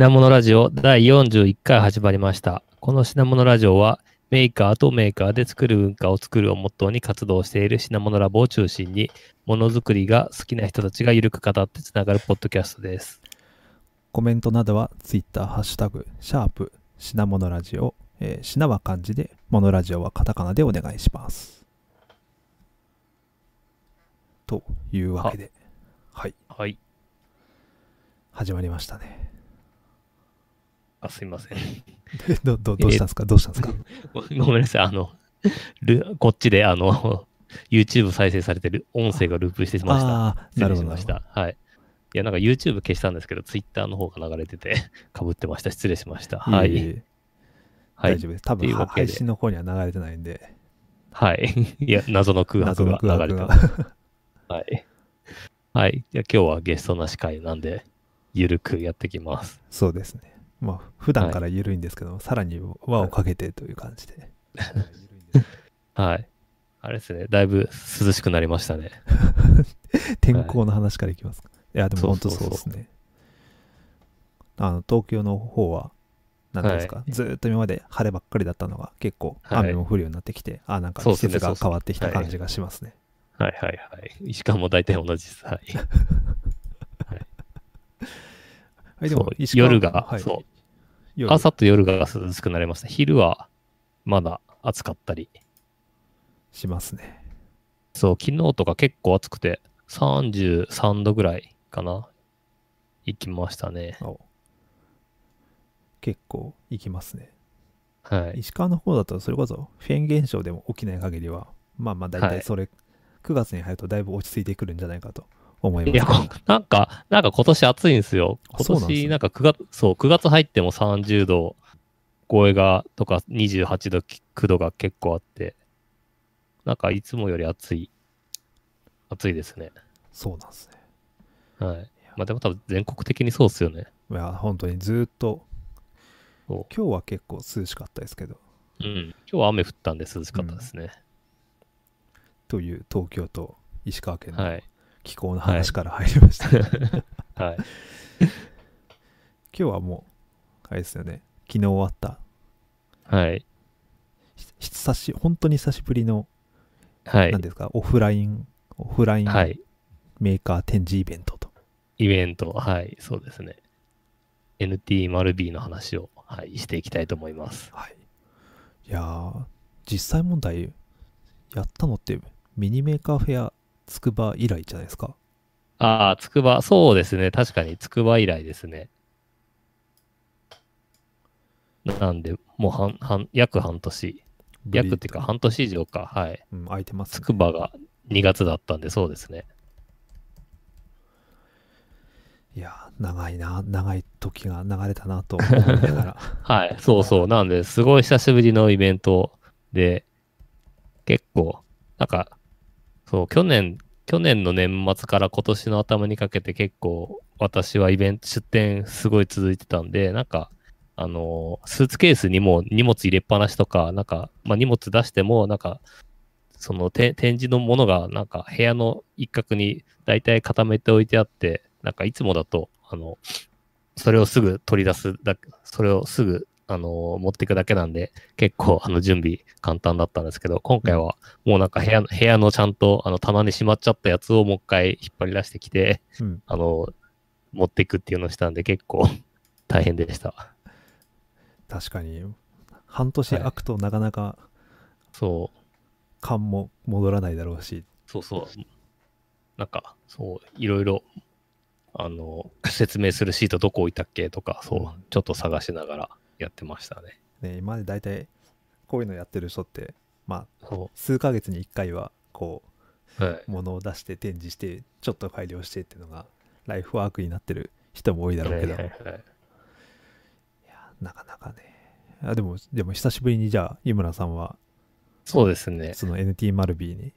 品物ラジオ第41回始まりました。この品物ラジオは、メーカーとメーカーで作る文化を作るをモットーに活動している品物ラボを中心に、ものづくりが好きな人たちがゆるく語ってつながるポッドキャストです。コメントなどは Twitter、ハッシュタグ、シャープ、品物ラジオ、えー、品は漢字で、モノラジオはカタカナでお願いします。というわけで、はい、はい。始まりましたね。あ、すいません。ど、ど、どうしたんですか、どうしたんですか？ご ごめんなさい。あの、ルこっちで、あの、YouTube 再生されてる音声がループしてました。ああ、失なるほど。礼しました。はい。いや、なんか YouTube 消したんですけど、Twitter の方が流れてて、かぶってました。失礼しました。はい。いえいえはい大。丈夫です。多分配信の方には流れてないんで、はい。いや、謎の空白が流れ白てがま。はい。はい。じゃあ今日はゲストなし会なんで、ゆるくやってきます。そうですね。まあ、普段から緩いんですけど、さらに輪をかけてという感じで。はい。あれですね。だいぶ涼しくなりましたね。天候の話からいきますか。いや、でも本当そうですね。あの、東京の方は、なんですか、はずーっと今まで晴ればっかりだったのが結構はい雨も降るようになってきて、あ、なんか季節が変わってきた感じがしますね。はいはいはい。しかも大体同じです。はい。はい、でそうも石川夜がはいそう夜朝と夜が涼しくなりました。昼はまだ暑かったり。しますね。そう、昨日とか結構暑くて、33度ぐらいかな。行きましたね。お結構行きますね。はい。石川の方だとそれこそフェーン現象でも起きない限りは、まあまあ大はい体それ、9月に入るとだいぶ落ち着いてくるんじゃないかと思いいや、ますけど。なんか、なんか今年暑いんですよ。今年なんか9月、そう、9月入っても30度超えが、とか28度、9度が結構あって、なんかいつもより暑い、暑いですね。そうなんですはい。まあでも多分全国的にそうっすよね。ね。いや、本当にずーっと、そ今日は結構涼しかったですけど、う。うん。今日は雨降ったんで涼しかったですね。という東京と石川県のはい。気候の話から入りました、ねはい。今日はもう、あれですよね、昨日終わった、はい。ひ久し、本当に久しぶりの、はい何。ですか、オフライン、オフラインはい。メーカー展示イベントと。イベント、はい。そうですね。NT-B の話を、はい、していきたいと思います。はい。いやー、実際問題、やったのって、ミニメーカーフェアつくば以来じゃないですか。ああ、つくば、そうですね。確かにつくば以来ですね。なんで、もう半、半、約半年。約っていうか、半年以上か。はい。うん、空いてます、つくばが2月だったんで、そうですね。いやー、長いな、長い時が流れたなと思いながら。はい。そうそう。なんで、すごい久しぶりのイベントで、結構、なんか、そう、去年、去年の年末から今年の頭にかけて結構、私はイベント、出店すごい続いてたんで、なんか、あのスーツケースにも荷物入れっぱなしとか、なんか、まあ、荷物出しても、なんか、そのて展示のものが、なんか部屋の一角に大体固めておいてあって、なんかいつもだと、あの、それをすぐ取り出すだけ、それをすぐ、あの、持っていくだけなんで、結構、あの、準備簡単だったんですけど、今回は、もうなんか部屋の、部屋のちゃんと、あの、棚にしまっちゃったやつをもう一回引っ張り出してきて、うん。あの、持っていくっていうのをしたんで、結構、大変でした。確かに、半年空くとなかなかそう、勘も戻らないだろうし、そうそう。なんか、そう、いろいろ、あの、説明するシートどこ置いたっけとか、そう、うんちょっと探しながらやってましたね。ね、今まで大体こういうのやってる人って、まあ、そ数ヶ月に1回は、こう。はい。う、物を出して展示して、ちょっと改良してっていうのが、ライフワークになってる人も多いだろうけど、はいはいはいいやなかなかね。あでも、でも久しぶりにじゃあ、井村さんは、そうですね。その NT マルビーに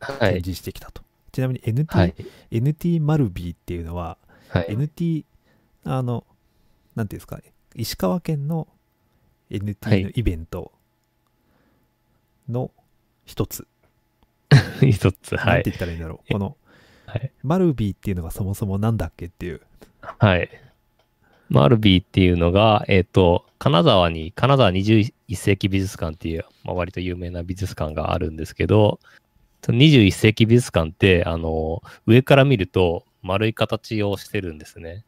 はい。展示してきたと。ちなみに NT、はい。NT マルビーっていうのは、はい。NT、あの、なんていうんですか、石川県のは NT いのイベントの一つ。一つ、はいなんて。言ったらいいんだろう。この、はい。マルビーっていうのがそもそもなんだっけっていう。はい。マルビーっていうのが、えっ、と、金沢に、金沢21世紀美術館っていう、まあ、割と有名な美術館があるんですけど、その21世紀美術館って、あの、上から見ると丸い形をしてるんですね。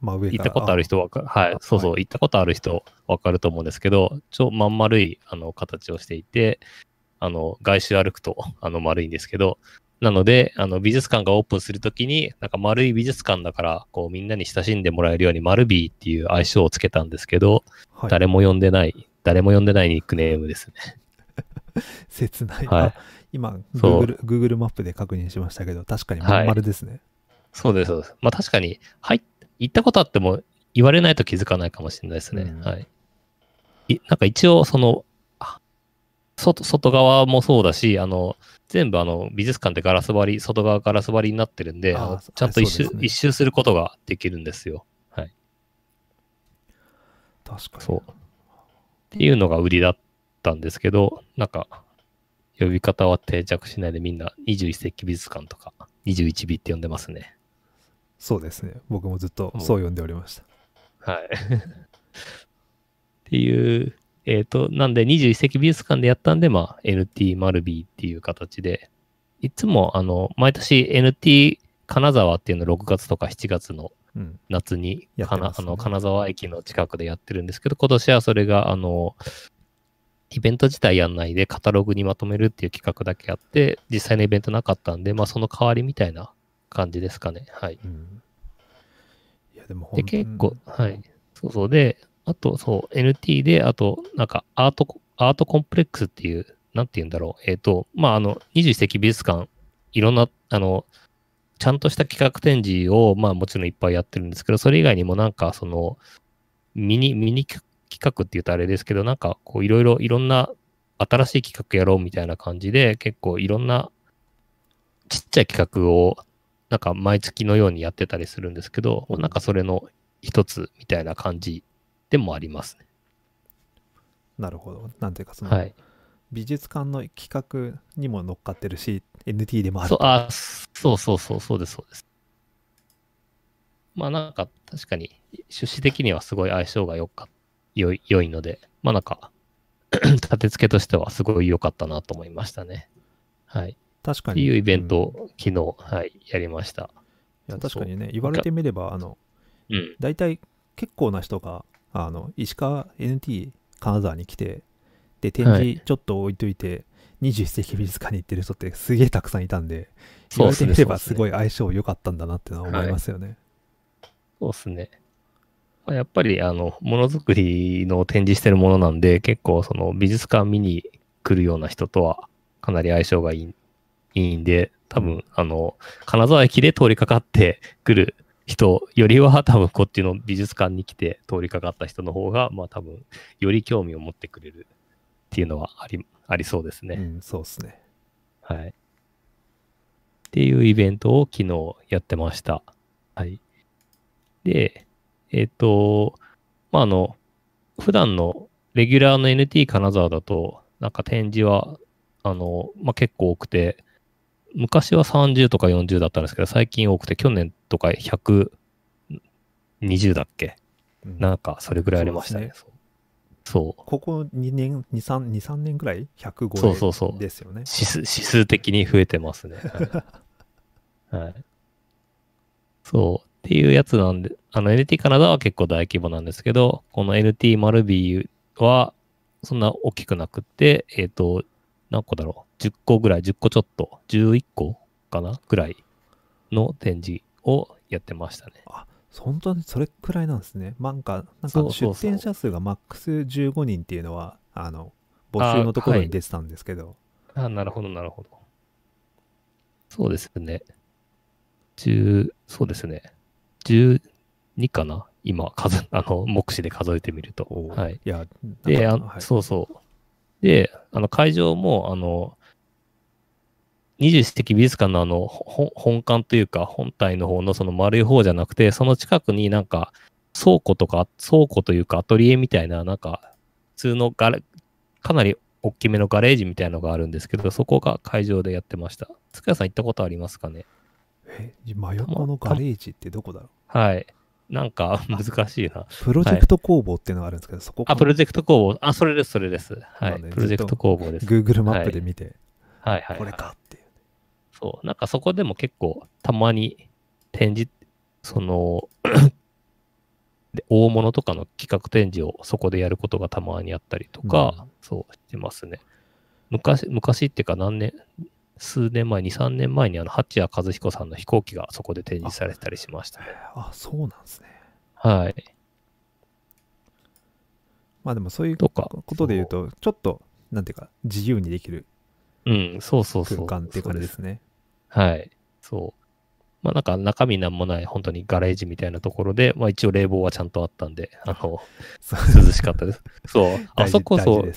まあ上。行ったことある人わかはい、そうそう、行ったことある人わかると思うんですけど、超まん丸いあの形をしていて、あの、外周歩くと あの丸いんですけど、なので、あの美術館がオープンするときに、なんか丸い美術館だから、こうみんなに親しんでもらえるように丸ビーっていう愛称をつけたんですけど、あ、はい、誰も呼んでない、誰も呼んでないニックネームですね。切ない。はいあ今そう Google, Google マップで確認しましたけど、確かにまん丸ですね。そうです、そうです。まあ確かに、はい、行ったことあっても言われないと気づかないかもしれないですね。うんはい。いなんか一応、その、あ外、外側もそうだし、あの、全部あの、美術館ってガラス張り、外側ガラス張りになってるんで、ちゃんと一周、ね一周することができるんですよ。はい。確かに。そう。っていうのが売りだったんですけど、なんか、呼び方は定着しないでみんな21世紀美術館とか21美って呼んでますね。そうですね。僕もずっとそう呼んでおりました。はい。っていう、えっ、と、なんで21世紀美術館でやったんで、まあ NT マルビーっていう形で、いつもあの、毎年 NT 金沢っていうの6月とか7月のうん。夏に、やってますねかなあの金沢駅の近くでやってるんですけど、今年はそれが、あの、イベント自体やんないでカタログにまとめるっていう企画だけやって、実際のイベントなかったんで、まあその代わりみたいな感じですかね。はい。うん。いや、でもで、結構、はい。そうそう。で、あと、そう、NT で、あと、なんか、アートコ、アートコンプレックスっていう、なんて言うんだろう。えっ、と、まあ、あの、21世紀美術館、いろんな、あの、ちゃんとした企画展示を、まあ、もちろんいっぱいやってるんですけど、それ以外にもなんか、その、ミニ、ミニ企画って言うとあれですけど、なんか、こう、いろいろ、いろんな新しい企画やろうみたいな感じで、結構いろんなちっちゃい企画を、なんか毎月のようにやってたりするんですけど、まあなんかそれの一つみたいな感じでもありますね。なるほど。なんていうか、その、はい。美術館の企画にも乗っかってるし、NT でもあるそう、あ、そうそうそう、そうです、そうです。まあなんか確かに趣旨的にはすごい相性がよか良い良いので、まあなんか 立て付けとしてはすごい良かったなと思いましたね。はい。確かに。いうイベントうんを昨日、はい、やりました。いや、確かにね、言われてみれば、あの、うん。大体結構な人が、あの、石川 NT 金沢に来て、で、展は示ちょっと置いといて、21世紀美術館に行ってる人ってすげえたくさんいたんで、言。われてみればすごい相性良かったんだなってのは思いますよね。そうですね。まあやっぱり、あの、ものづくりの展示してるものなんで、結構、その、美術館見に来るような人とは、かなり相性がいいいいんで、多分、あの、金沢駅で通りかかってくる人よりは、多分、こっちの美術館に来て通りかかった人の方が、まあ、多分、より興味を持ってくれるっていうのはあり、ありそうですね。うん、そうですね。はい。っていうイベントを昨日やってました。はい。で、えっ、と、まあ、あの、普段のレギュラーの NT 金沢だと、なんか展示は、あの、まあ、結構多くて、昔は30とか40だったんですけど、最近多くて、去年とか120だっけ？うんなんか、それぐらいありましたね。そう。ここ2年、2、3、2、3年ぐらい？105そうそうそうですよね。指数、指数的に増えてますね。はい。はいそう。っていうやつなんで、あの NT カナダは結構大規模なんですけど、この NT マルビーはそんな大きくなくって、えっ、と、何個だろう ?10 個ぐらい、10個ちょっと、11個かなぐらいの展示をやってましたね。本当にそれくらいなんですね。なんか、なんか出展者数がマックス15人っていうのは、あの、募集のところに出てたんですけど、あ、なるほど、なるほど。そうですね。10、そうですね。12かな？今、数、あの、目視で数えてみると。はい。いや、で、あはいそうそう。で、あの、会場も、あの、二十世紀美術館のあの、ほ本館というか、本体の方のその丸い方じゃなくて、その近くになんか、倉庫とか、倉庫というか、アトリエみたいな、なんか、普通のガレ、かなり大きめのガレージみたいなのがあるんですけど、そこが会場でやってました。塚谷さん行ったことありますかね？え、真横のガレージってどこだろう？はい。なんか難しいな。プロジェクト工房っていうのがあるんですけど、そこかあ、プロジェクト工房。あ、それです、それです。はい。プロジェクト工房です。Google マップで見て、はいはい、これはい。かっていう。そう。なんかそこでも結構たまに展示、その、で大物とかの企画展示をそこでやることがたまにあったりとか、うんそうしてますね。昔、昔っていうか何年、数年前、2、3年前にあの、八谷和彦さんの飛行機がそこで展示されたりしましたね。あ、そうなんですね。はい。まあでもそういう。ことで言うと、ちょっと、なんていうか、自由にできるうん、そうそうそう。空間っていう感じですね。はい。そう。まあなんか中身なんもない本当にガレージみたいなところで、まあ一応冷房はちゃんとあったんで、あの、涼しかったです。そう。あそこそうね。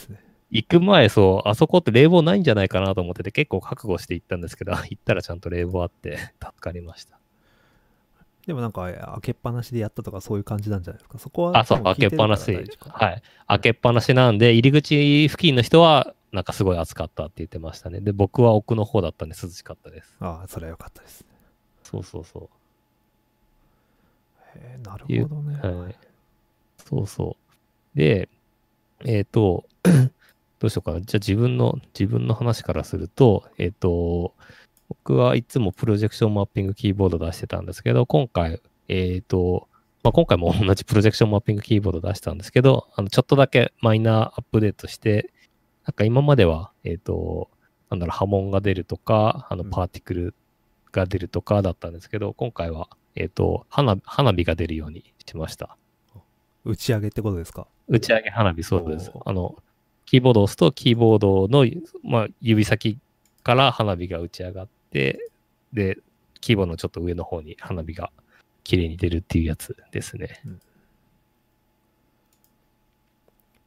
行く前そう、あそこって冷房ないんじゃないかなと思ってて結構覚悟して行ったんですけど、行ったらちゃんと冷房あって 助かりました。でもなんか、開けっぱなしでやったとかそういう感じなんじゃないですか？そこは、あ、そう、開けっぱなしはい。開けっぱなしなんで、入り口付近の人は、なんかすごい暑かったって言ってましたね。で、僕は奥の方だったんで涼しかったです。ああ、それはよかったです。そうそうそう。へえなるほどね。はい。そうそう。で、えっ、と、どうしようかな。じゃあ自分の、自分の話からすると、えっ、と、僕はいつもプロジェクションマッピングキーボード出してたんですけど、今回、えっ、と、まあ、今回も 同じプロジェクションマッピングキーボード出したんですけど、あの、ちょっとだけマイナーアップデートして、なんか今までは、えっ、と、なんだろう、波紋が出るとか、あの、うんパーティクルが出るとかだったんですけど、今回は、えっ、と、花、花火が出るようにしました。打ち上げってことですか？打ち上げ花火、そうです。あの、キーボードを押すと、キーボードの、まあ、指先から花火が打ち上がって、で、キーボードのちょっと上の方に花火が綺麗に出るっていうやつですね。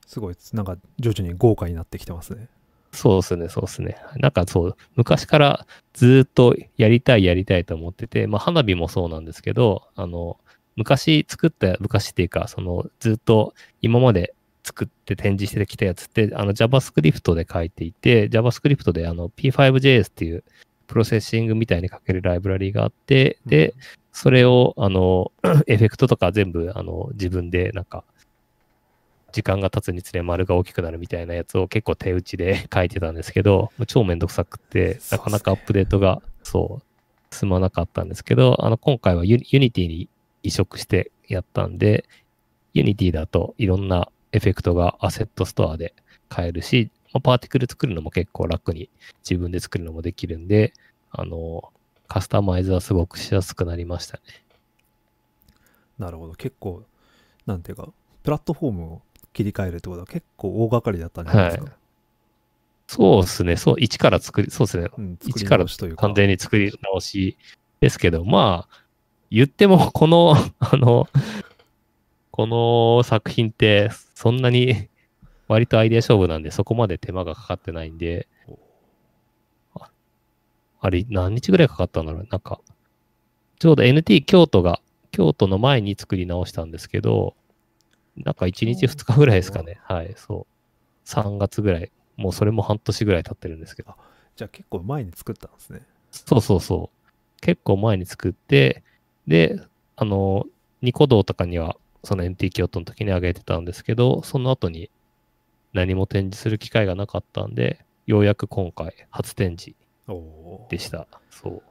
すごい、なんか徐々に豪華になってきてますね。そうですね、そうですね。なんかそう、昔からずーっとやりたいやりたいと思ってて、まあ花火もそうなんですけど、あの、昔作った、昔っていうか、そのずっと今まで作って展示してきたやつって、あの JavaScript で書いていて、JavaScript であの P5JS っていうProcessing みたいに書けるライブラリがあって、で、それを、あの、エフェクトとか全部、あの、自分で、なんか、時間が経つにつれ丸が大きくなるみたいなやつを結構手打ちで 書いてたんですけど、超めんどくさくて、なかなかアップデートが、そう、進まなかったんですけど、あの、今回はユ Unity に移植してやったんで、Unity だといろんなエフェクトがアセットストアで買えるし、まあパーティクル作るのも結構楽に自分で作るのもできるんで、あの、カスタマイズはすごくしやすくなりましたね。なるほど。結構、なんていうか、プラットフォームを切り替えるってことは結構大掛かりだったんじゃないですか？そうですね。そう、一から作り、そうですね。うん、一から。完全に作り直しですけど、まあ、言っても、この、あの、この作品って、そんなに 割とアイデア勝負なんで、そこまで手間がかかってないんで、ああれ、何日ぐらいかかったんだろうなんか、ちょうど NT 京都が、京都の前に作り直したんですけど、なんか1日2日ぐらいですかね。はい、そう。3月ぐらい。もうそれも半年ぐらい経ってるんですけど。じゃあ結構前に作ったんですね。そうそうそう。結構前に作って、で、あの、ニコ動とかには、その NT 京都の時に上げてたんですけど、その後に何も展示する機会がなかったんで、ようやく今回初展示。でした。そう。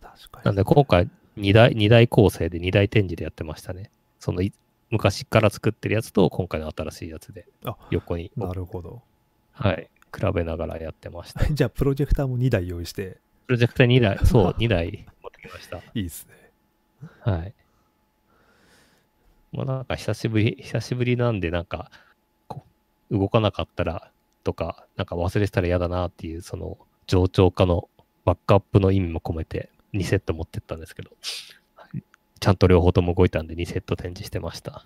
確かに。なんで今回2台、二台構成で2台展示でやってましたね。そのい昔から作ってるやつと今回の新しいやつであ横に、なるほど。はい、比べながらやってました。じゃあ、プロジェクターも2台用意して、プロジェクター2台、そう、2台持ってきました。いいですね。はい。まあなんか久しぶり、久しぶりなんでなんか、動かなかったらとか、なんか忘れてたら嫌だなっていう、その冗長化のバックアップの意味も込めて2セット持ってったんですけど、ちゃんと両方とも動いたんで2セット展示してました。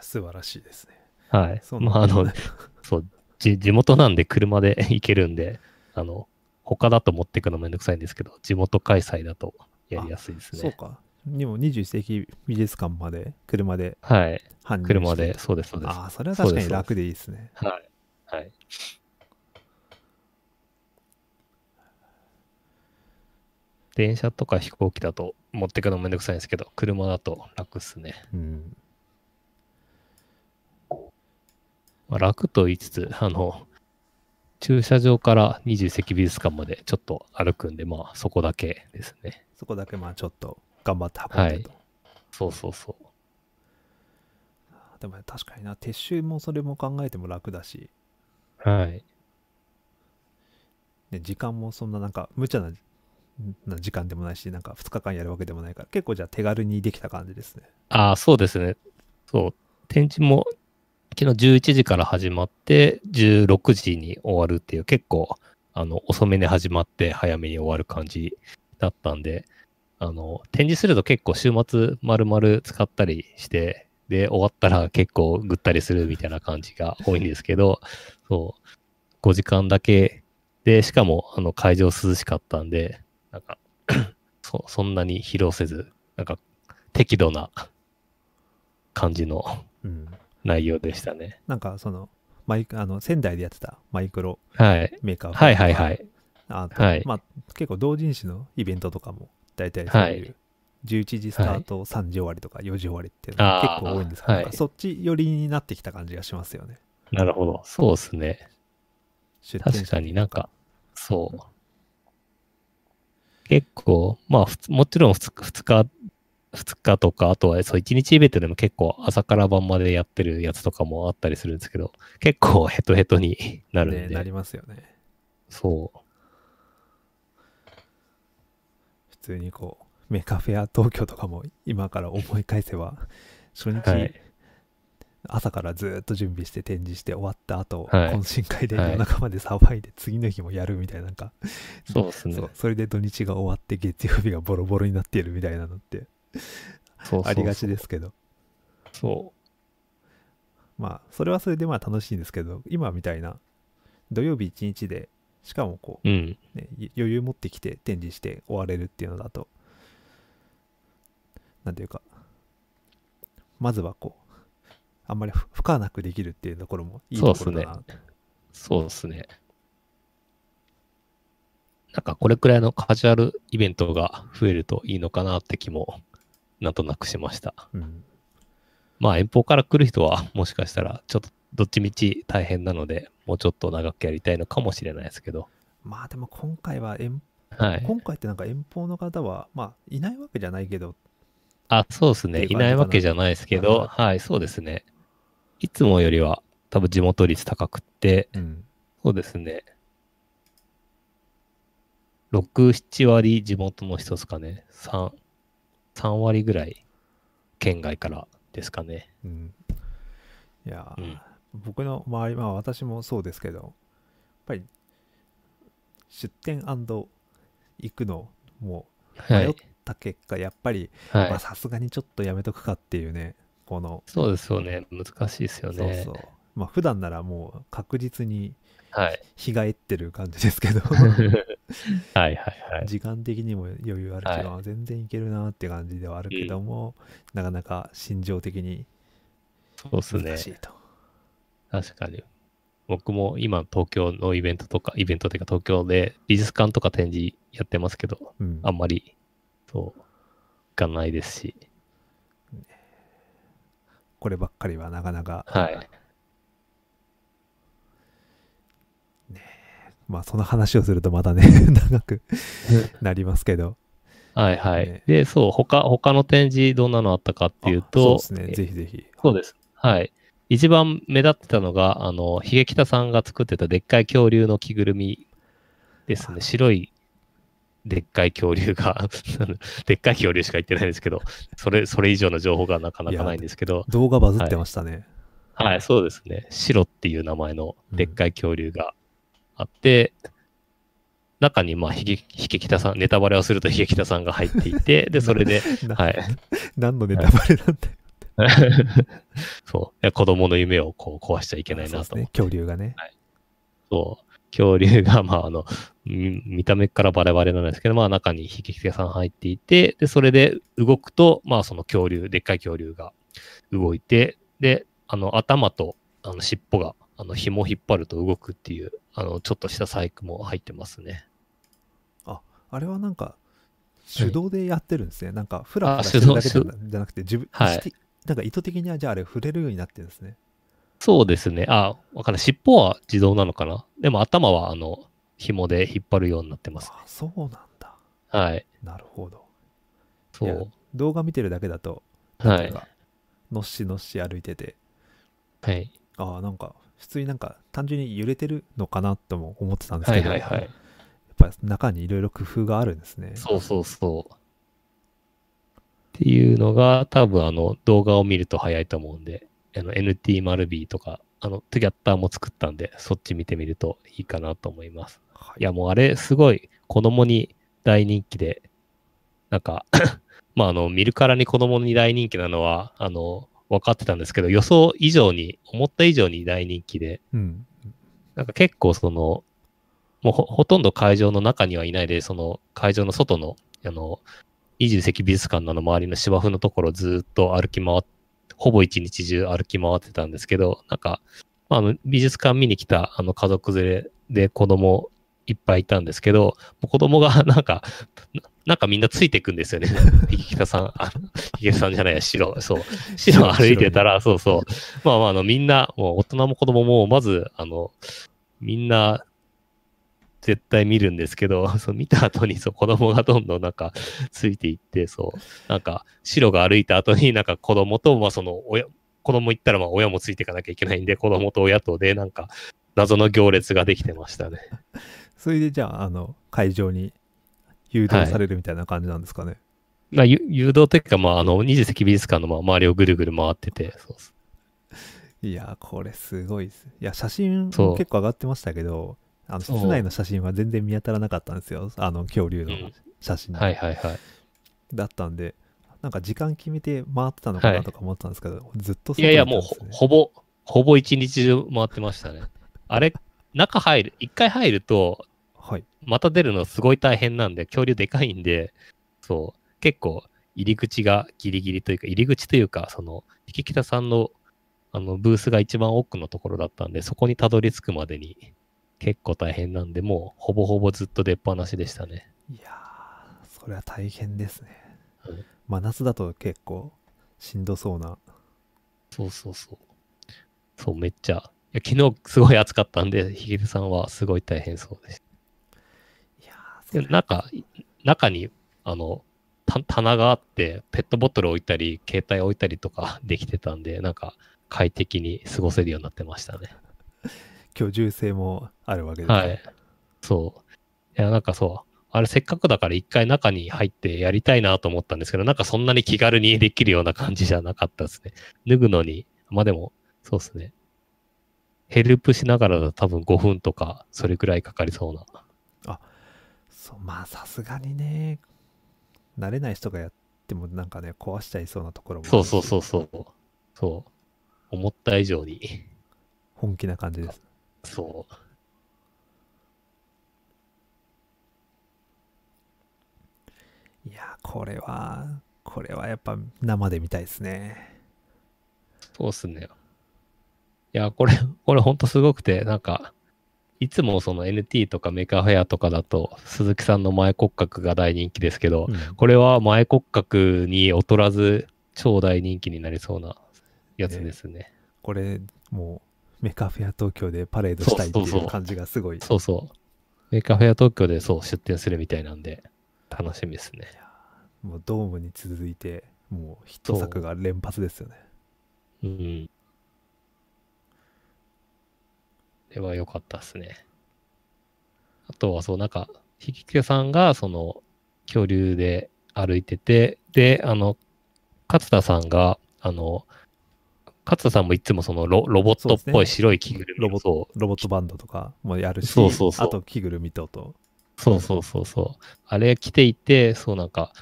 素晴らしいですね。はい。まああの、そう、じ地元なんで車で 行けるんで、あの、他だと持っていくのめんどくさいんですけど、地元開催だとやりやすいですね。そうか。にも21世紀美術館まで車ではい。車で、そうです、そうです。ああ、それは確かに楽でいいですね。はい。はい。電車とか飛行機だと持ってくのめんどくさいんですけど、車だと楽っすね。うん。まあ、楽と言いつつ、あの、駐車場から二十世紀美術館までちょっと歩くんで、まあそこだけですね。そこだけまあちょっと頑張って運んでと。そうそうそう。でも確かにな、撤収もそれも考えても楽だし、はい。ね、時間もそんななんか無茶なな時間でもないし、なんか2日間やるわけでもないから、結構じゃあ手軽にできた感じですね。ああ、そうですね。そう。展示も昨日11時から始まって、16時に終わるっていう、結構、あの、遅めに始まって早めに終わる感じだったんで、あの、展示すると結構週末丸々使ったりして、で、終わったら結構ぐったりするみたいな感じが多いんですけど、そう、5時間だけで、しかも、あの、会場涼しかったんで、なんか、そそんなに疲労せず、なんか、適度な感じのうん。内容でしたね。なんかその、マイク、あの、仙台でやってたマイクロはい。メーカーはいはいはい。あと、はいまあ結構同人誌のイベントとかも大体そういう、はい11時スタート、3時終わりとか4時終わりっていうのが結構多いんですけど、はいそっち寄りになってきた感じがしますよね。なるほど。そうですね。確かになんか、そう。結構、まあ、もちろん2日、2日、2日とか、あとはそう1日イベントでも結構朝から晩までやってるやつとかもあったりするんですけど、結構ヘトヘトになるんで、ねなりますよね。そう。普通にこう、メカフェア東京とかも今から思い返せば、初日、はい。朝からずっと準備して展示して終わった後、はい。懇親会ではい。夜中まで騒いで次の日もやるみたいななんか、そうですね。それで土日が終わって月曜日がボロボロになっているみたいなのってありがちですけど。そまあそれはそれでまあ楽しいんですけど今みたいな土曜日一日でしかもこう。うん。う、ね、い余裕持ってきて展示して終われるっていうのだとなんていうかまずはこうあんまりふ負荷なくできるっていうところもいいところだなとそうですね。なんかこれくらいのカジュアルイベントが増えるといいのかなって気もなんとなくしました。うんまあ遠方から来る人はもしかしたらちょっとどっちみち大変なのでもうちょっと長くやりたいのかもしれないですけど。まあでも今回は遠はい。今回ってなんか遠方の方はまあいないわけじゃないけどあ、そうですね。いなないわけじゃないですけど、はい、そうですね。いつもよりは多分地元率高くって、うんそうですね。6、7割地元の人ですかね。3、3割ぐらい県外からですかね。うんいやー、うん僕の周りまあ私もそうですけどやっぱり出店行くのも迷っはい。た結果、やっぱりさすがにちょっとやめとくかっていうねこのそうですよね。難しいですよね。そうそうまあ普段ならもう確実にはい。日帰ってる感じですけど はいはいはい。時間的にも余裕あるけど、は全然いけるなって感じではあるけども、なかなか心情的にそうですね難。しいと。確かに。僕も今東京のイベントとか、イベントというか東京で美術館とか展示やってますけど、うんあんまり、そう、行かないですし。こればっかりはなかなか、はい。まあその話をするとまたね 長く なりますけどはいはい。ねで、そう、他、他の展示どんなのあったかっていうあと、そうですねえぜひぜひそうです。はい。一番目立ってたのが、あの、ひげきたさんが作ってたでっかい恐竜の着ぐるみですね。白いでっかい恐竜が、でっかい恐竜しか言ってないんですけど、それ、それ以上の情報がなかなかないんですけど、動画バズってましたね、はい、そうですね。白っていう名前のでっかい恐竜があって、中に、まあ、ひげ、ひげきたさん、ネタバレをするとひげきたさんが入っていて、で、それで、な はい。何のネタバレなんだよ、そう。子供の夢をこう壊しちゃいけないなと思って。ね恐竜がねそう。恐竜が、まあ、あの、み見た目からバレバレなんですけど、まあ、中にひげきたさん入っていて、で、それで動くと、まあ、その恐竜、でっかい恐竜が動いて、で、あの、頭と、あの、尻尾が、あの、紐を引っ張ると動くっていう、あの、ちょっとした細工も入ってますね。あれはなんか手動でやってるんですね。なんか、フラフあラしてるだけじゃなくて、自分、はいなんか意図的にはじゃああれ触れるようになってるんですね。そうですね。あ、わかんない。尻尾は自動なのかな？でも頭は、あの、紐で引っ張るようになってます。あ、そうなんだ。はい。なるほど。そう。動画見てるだけだと、はい。のっしのっし歩いてて、はい。ああ、なんか、普通になんか単純に揺れてるのかなとも思ってたんですはけど、いはいはい。やっぱ中にいろいろ工夫があるんですね。そうそうそう。っていうのが多分あの動画を見ると早いと思うんで、あの NT-B とか、あのトゥギャッターも作ったんで、そっち見てみるといいかなと思います。はいいやもうあれすごい子供に大人気で、なんか、まああの見るからに子供に大人気なのは、あの、分かってたんですけど、予想以上に、思った以上に大人気で、うん。なんか結構その、もうほほとんど会場の中にはいないで、その会場の外の、あの、二十世紀美術館のの周りの芝生のところずっと歩き回って、ほぼ一日中歩き回ってたんですけど、なんか、あ、の美術館見に来たあの家族連れで子供いっぱいいたんですけど、子供が なんか、なんかみんなついていくんですよね。ひきたさん、あの、ひげさんじゃないや、白、そう。白歩いてたら、そうそう。まあまあ、あの、みんな、もう大人も子供も、まず、あの、みんな、絶対見るんですけど、そう見た後にそう子供がどんどんなんかついていって、そう、なんか白が歩いた後になんか子供と、まあその親、子供行ったらまあ親もついていかなきゃいけないんで、子供と親とでなんか謎の行列ができてましたね。それでじゃあ、あの、会場に誘導されるみたいな感じなんですかね？まあ、ゆ誘導というか、まあ、あの、二次石美術館のまあ周りをぐるぐる回ってて、そうそうい、やー、これすごいです。いや、写真結構上がってましたけど、あの、室内の写真は全然見当たらなかったんですよ。あの、恐竜のうん写真はいはいはい。だったんで、なんか時間決めて回ってたのかはないとか思ってたんですけど、ずっといやいや、もうほぼ、ほぼ一日中回ってましたね。あれ、中入る、一回入ると、はい。また出るのすごい大変なんで、恐竜でかいんで、そう、結構入り口がギリギリというか、入り口というか、その、引北さんの、あの、ブースが一番奥のところだったんで、そこにたどり着くまでに結構大変なんで、もうほぼほぼずっと出っ放しでしたね。いやー、それは大変ですねうん。真夏だと結構しんどそうな。そうそうそう。そう、めっちゃ。いや昨日すごい暑かったんで、ヒゲルさんはすごい大変そうです。いやー、それで中、中に、あの、た棚があって、ペットボトル置いたり、携帯置いたりとかできてたんで、なんか快適に過ごせるようになってましたね。居住性もあるわけですねはい。そう。いや、なんかそう。あれせっかくだから一回中に入ってやりたいなと思ったんですけど、なんかそんなに気軽にできるような感じじゃなかったですね。脱ぐのに、まあでも、そうですね。ヘルプしながらだと多分5分とか、それくらいかかりそうな。そうまあさすがにね慣れない人がやってもなんかね壊しちゃいそうなところもそうそうそうそう。そう。思った以上に。本気な感じですそう。いやこれはこれはやっぱ生で見たいですねそうっすね。いや、これ、これほんとすごくて、なんか、いつもその NT とかメカフェアとかだと、鈴木さんの前骨格が大人気ですけど、うんこれは前骨格に劣らず、超大人気になりそうなやつですね。これもうメカフェア東京でパレードしたいっていう感じがすごいそうそう。メカフェア東京でそう出店するみたいなんで、楽しみですね。もうドームに続いてもうヒット作が連発ですよねうん。では良かったですね。あとはそう、なんか、引き手さんが、その、恐竜で歩いてて、で、あの、勝田さんが、あの、勝田さんもいつもそのロロボットっぽい白い着ぐるみロボロボットバンドとかもやるしそうそうそうあと着ぐるみととそうそうそうそう。あれ着ていて、そうなんか、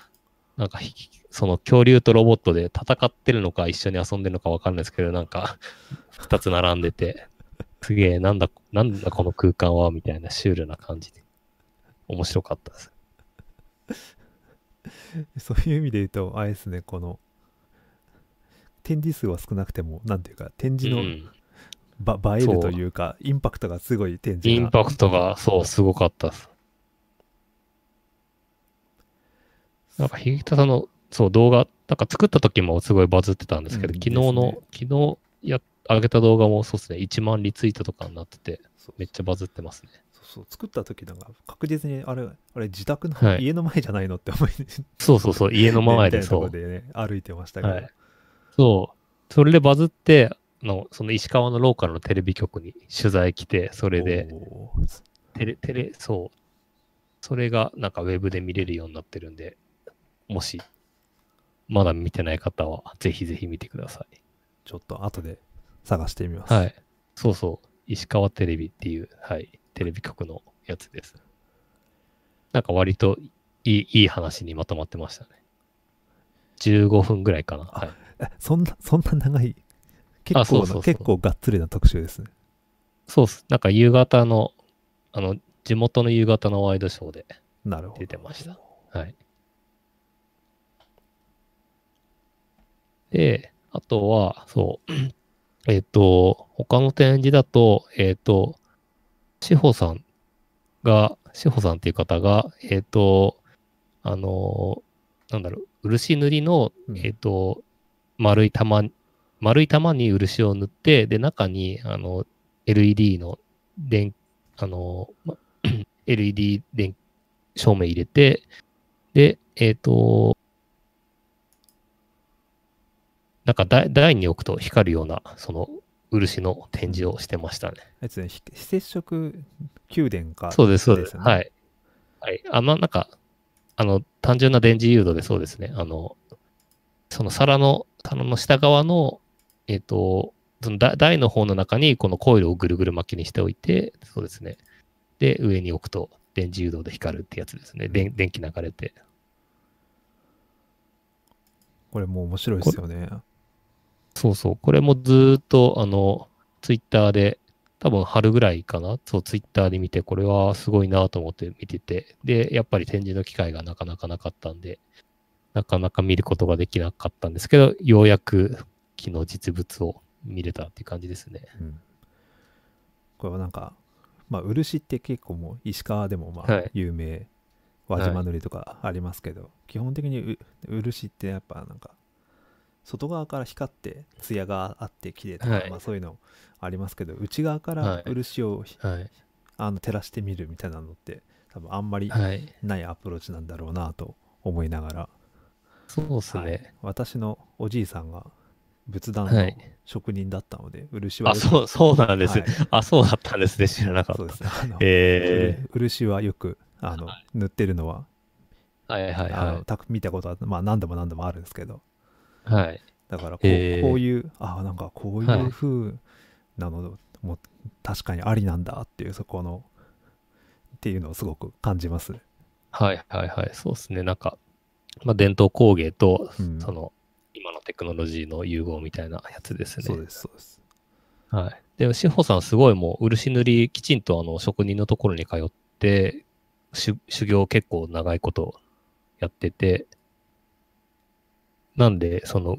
なんかひ、その恐竜とロボットで戦ってるのか一緒に遊んでるのかわかんないですけど、なんか、二つ並んでて、すげえ、なんだ、なんだこの空間は、みたいなシュールな感じで。面白かったです。そういう意味で言うとあれですねこの展示数は少なくてもなんていうか展う示のん。ば、映えるというかインパクトがすごい展示がインパクトが、そう、すごかったです。なんか、ひげたさんの、そう、動画、なんか作った時もすごいバズってたんですけど、うん昨日の、昨日や、上げた動画もそうですね、1万リツイートとかになってて、めっちゃバズってますね。そうそう作った時なんか確実にあれあれ自宅の、はい家の前じゃないのって思いそうそうそう、家の前で そう。歩いてましたけど、はいそう。それでバズって、あのその石川のローカルのテレビ局に取材来て、それで、テレ、テレ、そう。それがなんかウェブで見れるようになってるんで、もし、まだ見てない方は、ぜひぜひ見てください。ちょっと後で探してみます、はい。そうそう。石川テレビっていう、はい、テレビ局のやつです。なんか割といい、いい話にまとまってましたね。15分ぐらいかな。あはい。え そんなそんな長い結構そうそうそう結構がっつりな特集ですねそうっす。なんか夕方の、あの、地元の夕方のワイドショーで出てました。はい。で、あとは、そう、えっ、と、他の展示だと、えっ、と、志保さんが、志保さんっていう方が、えっ、と、あのーなんだろう、漆塗りの、うんえっ、と、丸い玉、丸い玉に漆を塗って、で、中に、あの、LED の電、あの、ま LED 電、照明入れて、で、えっ、と、なんか台台に置くと光るような、その、漆の展示をしてましたね。あいつね非非接触宮殿かそうです、そうです。はい。はい。あの、なんか、あの、単純な電磁誘導でそうですね。あの、その皿の、皿の下側の、えっ、と、その台台の方の中にこのコイルをぐるぐる巻きにしておいて、そうですね。で、上に置くと電磁誘導で光るってやつですね。電電気流れて。これもう面白いですよねそうそう。これもずーっと、あの、ツイッターで、多分春ぐらいかな？そう、ツイッターで見て、これはすごいなと思って見てて。で、やっぱり展示の機会がなかなかなかったんで、なかなか見ることができなかったんですけど、ようやく昨日実物を見れたっていう感じですね。うんこれはなんかまあ漆って結構もう石川でもまあはい有名、輪島塗りとかありますけど、基本的にう漆ってやっぱなんか外側から光って艶があって綺麗とか、はいまあそういうのありますけど内側かはいら漆を、はい。あの照らしてみるみたいなのって多分あんまりはい。ないアプローチなんだろうなと思いながら、そうですね。はい私のおじいさんが仏壇のはい。職人だったので、漆はあ、そう、そうなんです。はいあ、そうだったんですね。知らなかった。そうですねえうる漆はよくあの、塗ってるのは、ー、はいはいあのはた見たことは、まあ、何度も何度もあるんですけどい。はい。だからこう,、へーこういうあなんかこういう風なのも確かにありなんだっていうそこのっていうのをすごく感じます、はいはいはい。そうですね。なんか、まあ、伝統工芸と、うんその、今のテクノロジーの融合みたいなやつですね。そうですそうですはい。でも、志保さんすごいもう、漆塗り、きちんとあの、職人のところに通って、し修行結構長いことやってて、なんで、その、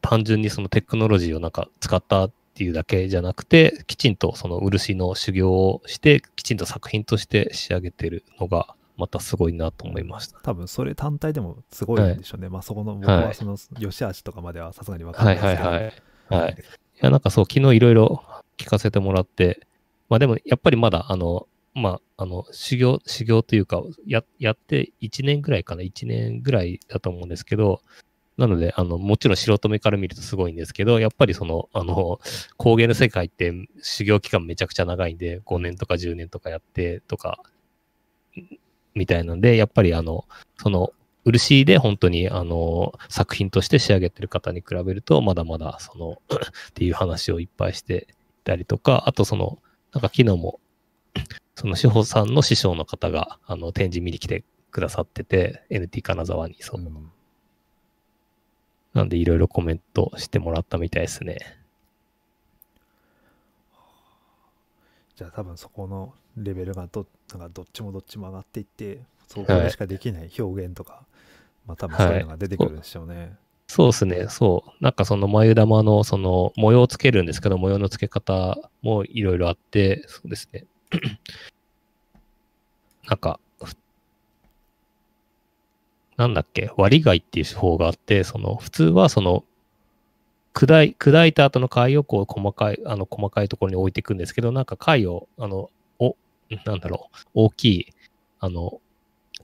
単純にそのテクノロジーをなんか使ったっていうだけじゃなくて、きちんとその漆の修行をして、きちんと作品として仕上げてるのが、またすごいなと思いました。多分それ単体でもすごいんでしょうね、まあそこの僕はその良し悪しとかまではさすがに分かんはないいですはいけど、はい。はい。いや、なんかそう、昨日いろいろ聞かせてもらって、まあでも、やっぱりまだ、あの、まあ、あの、修行、修行というか、や、やって1年ぐらいかな、1年ぐらいだと思うんですけど、なので、あの、もちろん素人目から見るとすごいんですけど、やっぱりその、あの、工芸の世界って修行期間めちゃくちゃ長いんで、5年とか10年とかやってとか、みたいなんで、やっぱりあの、その、漆で本当にあの作品として仕上げてる方に比べるとまだまだその っていう話をいっぱいしていたりとかあとそのなんか昨日も その志保さんの師匠の方があの展示見に来てくださってて NT 金沢にそう、うん。なんでいろいろコメントしてもらったみたいですね。じゃあ多分そこのレベルがどなんかどっちもどっちも上がっていってそこでしかできない表現とか、まあ多分そういうのが出てくるんでしょうね、そうですね、そう。なんかその眉玉のその模様をつけるんですけど、模様のつけ方もいろいろあって、そうですね。なんか、ふなんだっけ、割り貝っていう手法があって、その、普通はその、砕い、砕いた後の貝をこう細かい、あの、細かいところに置いていくんですけど、なんか貝を、あの、お、なんだろう、大きい、あの、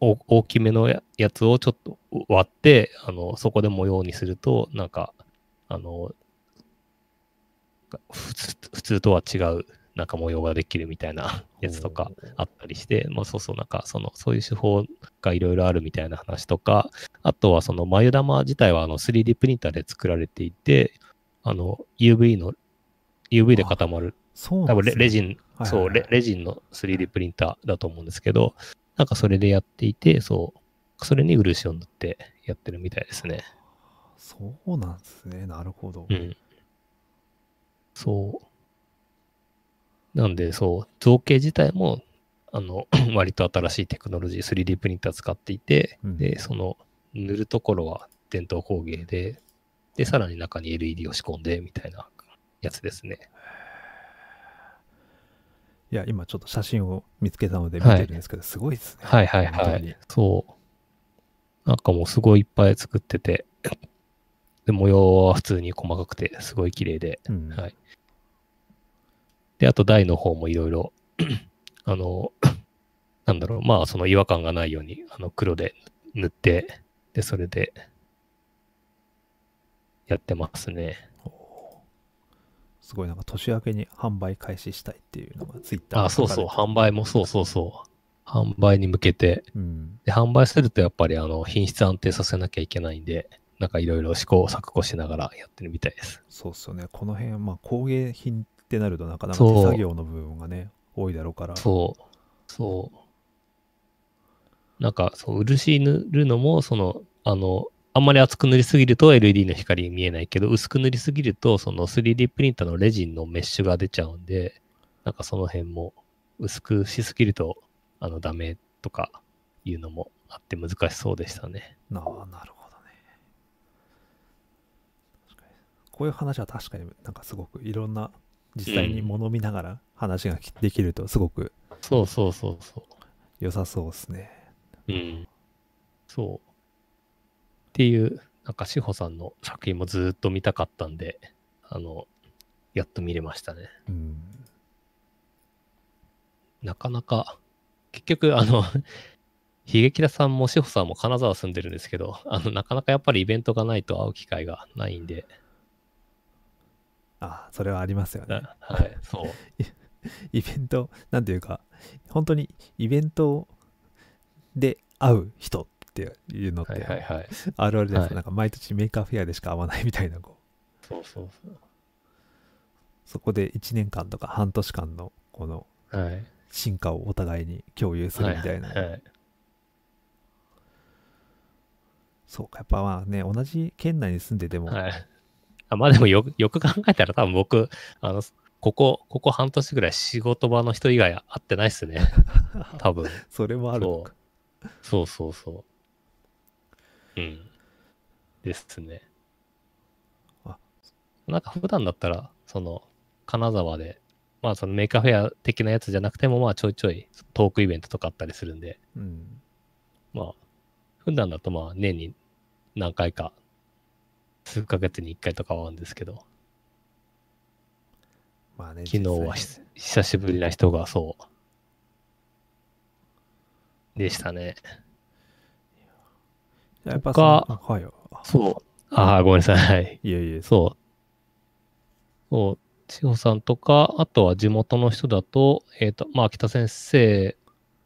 お大きめのややつをちょっと割って、あの、そこで模様にすると、なんか、あの、普通普通とは違う、なんか模様ができるみたいな やつとかあったりして、まあそうそう、なんかその、そういう手法がいろいろあるみたいな話とか、あとはその眉玉自体はあの 3D プリンターで作られていて、あの UV の、UV で固まる、そう多分なんですねレレジン、そう、レレジンの 3D プリンターだと思うんですけど、なんかそれでやっていて、そう、それに漆を塗ってやってるみたいですね。そうなんですね。なるほど。うん。そう。なんで、そう、造形自体も、あの、割と新しいテクノロジー、3D プリンター使っていて、うんで、その、塗るところは伝統工芸で、で、さらに中に LED を仕込んで、みたいなやつですね。いや、今ちょっと写真を見つけたので見てるんですけど、すごいですね。はいはいはい。そう。なんかもうすごいいっぱい作ってて、で、模様は普通に細かくて、すごい綺麗で、うんはい。で、あと台の方もいろいろ、あの、なんだろう、まあその違和感がないように、あの黒で塗って、で、それで、やってますね。すごいなんか年明けに販売開始したいっていうのがツイッターあ、そうそう、販売もそうそうそう。販売に向けて、うん。で、販売するとやっぱりあの、品質安定させなきゃいけないんで、なんかいろいろ試行錯誤しながらやってるみたいです。そうっすよね。この辺、まあ工芸品ってなるとなかなか手作業の部分がね、多いだろうから。そう。そう。なんか、そう、漆塗るのも、その、あの、あんまり厚く塗りすぎると LED の光見えないけど、薄く塗りすぎると、その 3D プリンターのレジンのメッシュが出ちゃうんで、なんかその辺も薄くしすぎると、あの、ダメとかいうのもあって難しそうでしたね。なあ、なるほどね。こういう話は確かになんかすごくいろんな実際に物を見ながら話がきできるとすごくそうそうそうそ良さそうですね。う。うん。そう。っていう、なんか志保さんの作品もずーっと見たかったんで、あの、やっと見れましたね。うん。なかなか、結局、あの、秀樹田さんも志保さんも金沢住んでるんですけど、あの、なかなかやっぱりイベントがないと会う機会がないんで、ああ、それはありますよね。はい、そう。イベント、なんていうか、本当にイベントで会う人っていうのっはいはいてはい。あるあるです、はいなんか毎年メーカーフェアでしか会わないみたいな、こうそうそうそそこで1年間とか半年間のこの。進化をお互いに共有するみたいな。はいはいそうか、やっぱまあね、同じ県内に住んでても、はい。あまあでもよく、よく考えたら多分僕、あの、ここ、ここ半年ぐらい仕事場の人以外会ってないっすね。多分。それもある。そうそうそうそう。うん。ですね。あなんか普段だったら、その、金沢で、まあそのメーカーフェア的なやつじゃなくても、まあちょいちょいトークイベントとかあったりするんで、うん。まあ、普段だとまあ年に何回か、数ヶ月に1回とかはあるんですけど、まあね、昨日は久しぶりな人がそう、でしたね。やっぱはい。あそう。ああ、ごめんなさい。いえいえ、そう。そう。千穂さんとか、あとは地元の人だと、えっ、と、まあ、秋田先生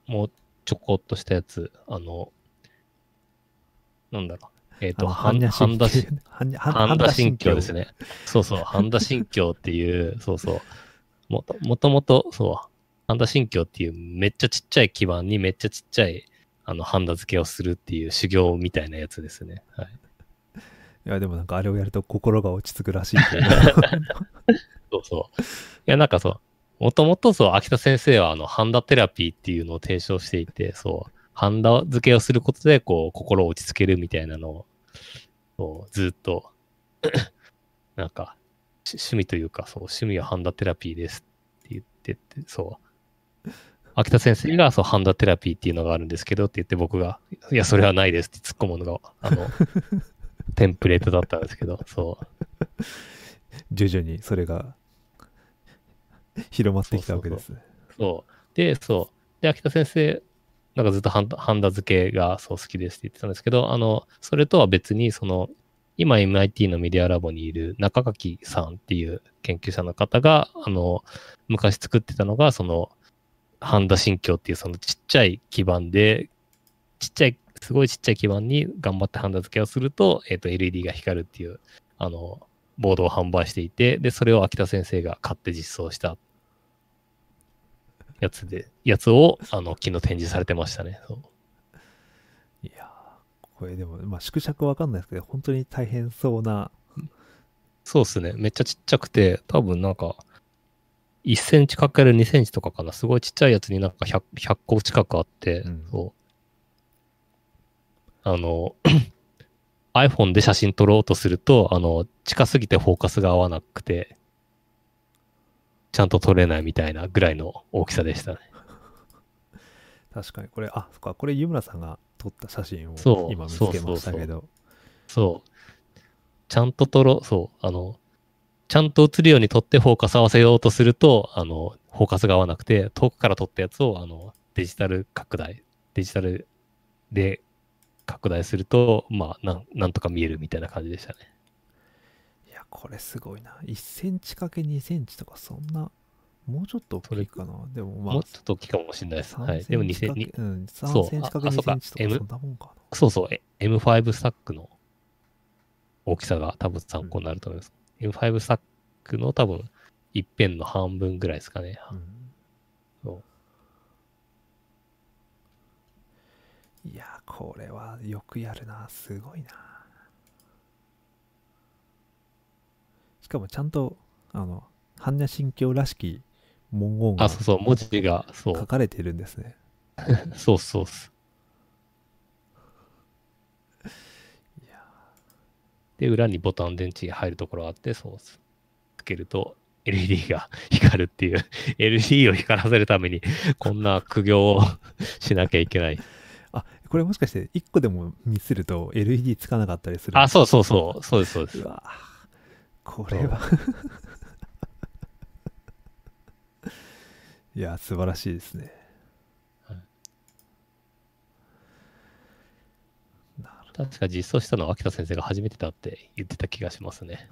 もちょこっとしたやつ、あの、なんだろう。えっ、と、あの半般若心経半田し、般若半田新教ですね。ね。そうそう、半田新教っていう、そうそう。もともとそう、半田新教っていうめっちゃちっちゃい基盤にめっちゃちっちゃい、あの、ハンダ付けをするっていう修行みたいなやつですね。はい。いや、でもなんかあれをやると心が落ち着くらしい そうそう。いや、なんかそう、もともとそう、秋田先生は、あの、ハンダテラピーっていうのを提唱していて、そう、ハンダ付けをすることで、こう、心を落ち着けるみたいなのを、そうずっと、なんか、し趣味というか、そう、趣味はハンダテラピーですって言ってて、そう。秋田先生が、そう、ハンダテラピーっていうのがあるんですけどって言って僕が、いや、それはないですって突っ込むのが、あの、テンプレートだったんですけど、そう。徐々にそれが広まってきたわけですね。そう。で、そう。で、秋田先生、なんかずっとハンダハンダ付けがそう好きですって言ってたんですけど、あの、それとは別に、その、今 MIT のメディアラボにいる中垣さんっていう研究者の方が、あの、昔作ってたのが、その、ハンダ新境っていうそのちっちゃい基板で、ちっちゃい、すごいちっちゃい基板に頑張ってハンダ付けをすると、えっ、と、LED が光るっていう、あの、ボードを販売していて、で、それを秋田先生が買って実装したやつで、やつを、あの、昨日展示されてましたね。いやーこれでも、まあ、縮尺わかんないですけど、本当に大変そうな、そうっすね。めっちゃちっちゃくて、多分なんか、1センチかける2センチとかかな。すごいちっちゃいやつになんか 100, 100個近くあって、うんそう。あの、iPhone で写真撮ろうとすると、あの、近すぎてフォーカスが合わなくて、ちゃんと撮れないみたいなぐらいの大きさでしたね。確かにこれ、あ、そっか、これ湯村さんが撮った写真を今見つけましたけど、そう。ちゃんと撮ろう、そう。あの、ちゃんと映るように撮ってフォーカス合わせようとすると、あの、フォーカスが合わなくて、遠くから撮ったやつを、あの、デジタル拡大、デジタルで拡大すると、まあ、なんとか見えるみたいな感じでしたね。いや、これすごいな。1センチ ×2 センチとか、そんな、もうちょっと大きいかな。でも、まあ、もうちょっと大きいかもしれないです。はい。でも2センチ、そう、あとか、そうかな。そうそう、M5 スタックの大きさが多分参考になると思います。うん5サックの多分、一辺の半分ぐらいですかね。うん、そういや、これはよくやるな。すごいな。しかもちゃんと、あの、般若心経らしき文言があそうそう文字がそう書かれているんですね。そうそう。で、裏にボタン電池が入るところがあって、そう。つけると LED が光るっていう、LED を光らせるために、こんな苦行を しなきゃいけない。あ、これもしかして1個でもミスると LED つかなかったりするあ、そうそうそう、そうです、そうですう。わこれは いや素晴らしいですね、はいなる確か実装したのは秋田先生が初めてだって言ってた気がしますね。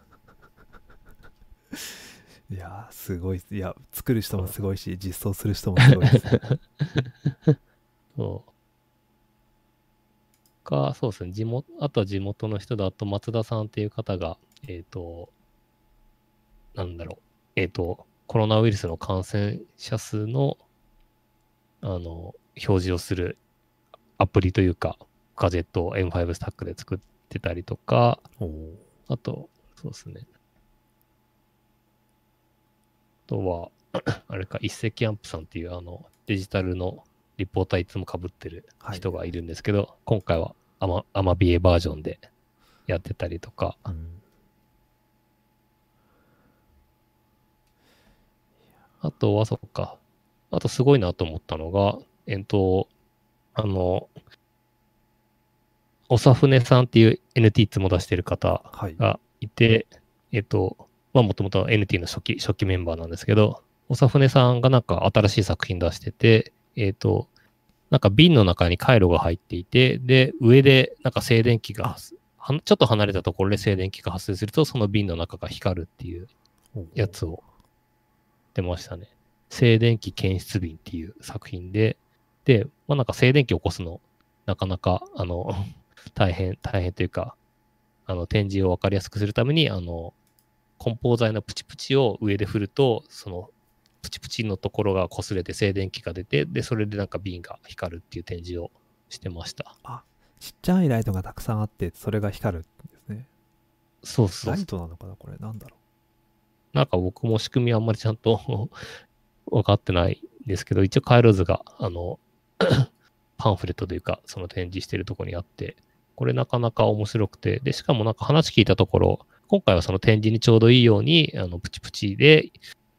いやすごいいや作る人もすごいし実装する人もすごいですね そう。か、そうですね。地元、あとは地元の人だと松田さんっていう方が、えっ、と、なんだろう。えっ、と、コロナウイルスの感染者数の、あの、表示をするアプリというか、ガジェットを M5 スタックで作ってたりとか、あと、そうですね。あとは、あれか、一石アンプさんっていう、あの、デジタルのリポーターいつも被ってるはい人がいるんですけど、今回はアマアマビエバージョンでやってたりとか、うんあとは、そっか。あとすごいなと思ったのが、えっと、あの、おさふねさんっていう NT いつも出してる方はいがいて、えっと、まあもともと NT の初期、初期メンバーなんですけど、おさふねさんがなんか新しい作品出してて、えっと、なんか瓶の中に回路が入っていて、で、上でなんか静電気がちょっと離れたところで静電気が発生すると、その瓶の中が光るっていうやつを出ましたね。静電気検出瓶っていう作品で、で、まあなんか静電気を起こすの、なかなか、あの、大変、大変というか、あの、展示をわかりやすくするために、あの、梱包材のプチプチを上で振ると、その、プチプチのところが擦れて静電気が出て、で、それでなんか瓶が光るっていう展示をしてました。ちっちゃいライトがたくさんあってそれが光るんですね。そうそうライトなのかなこれ。なんだろなんか僕も仕組みあんまりちゃんと 分かってないんですけど、一応回路図が、あの、パンフレットというか、その展示してるところにあって、これなかなか面白くて、で、しかもなんか話聞いたところ、今回はその展示にちょうどいいように、あの、プチプチで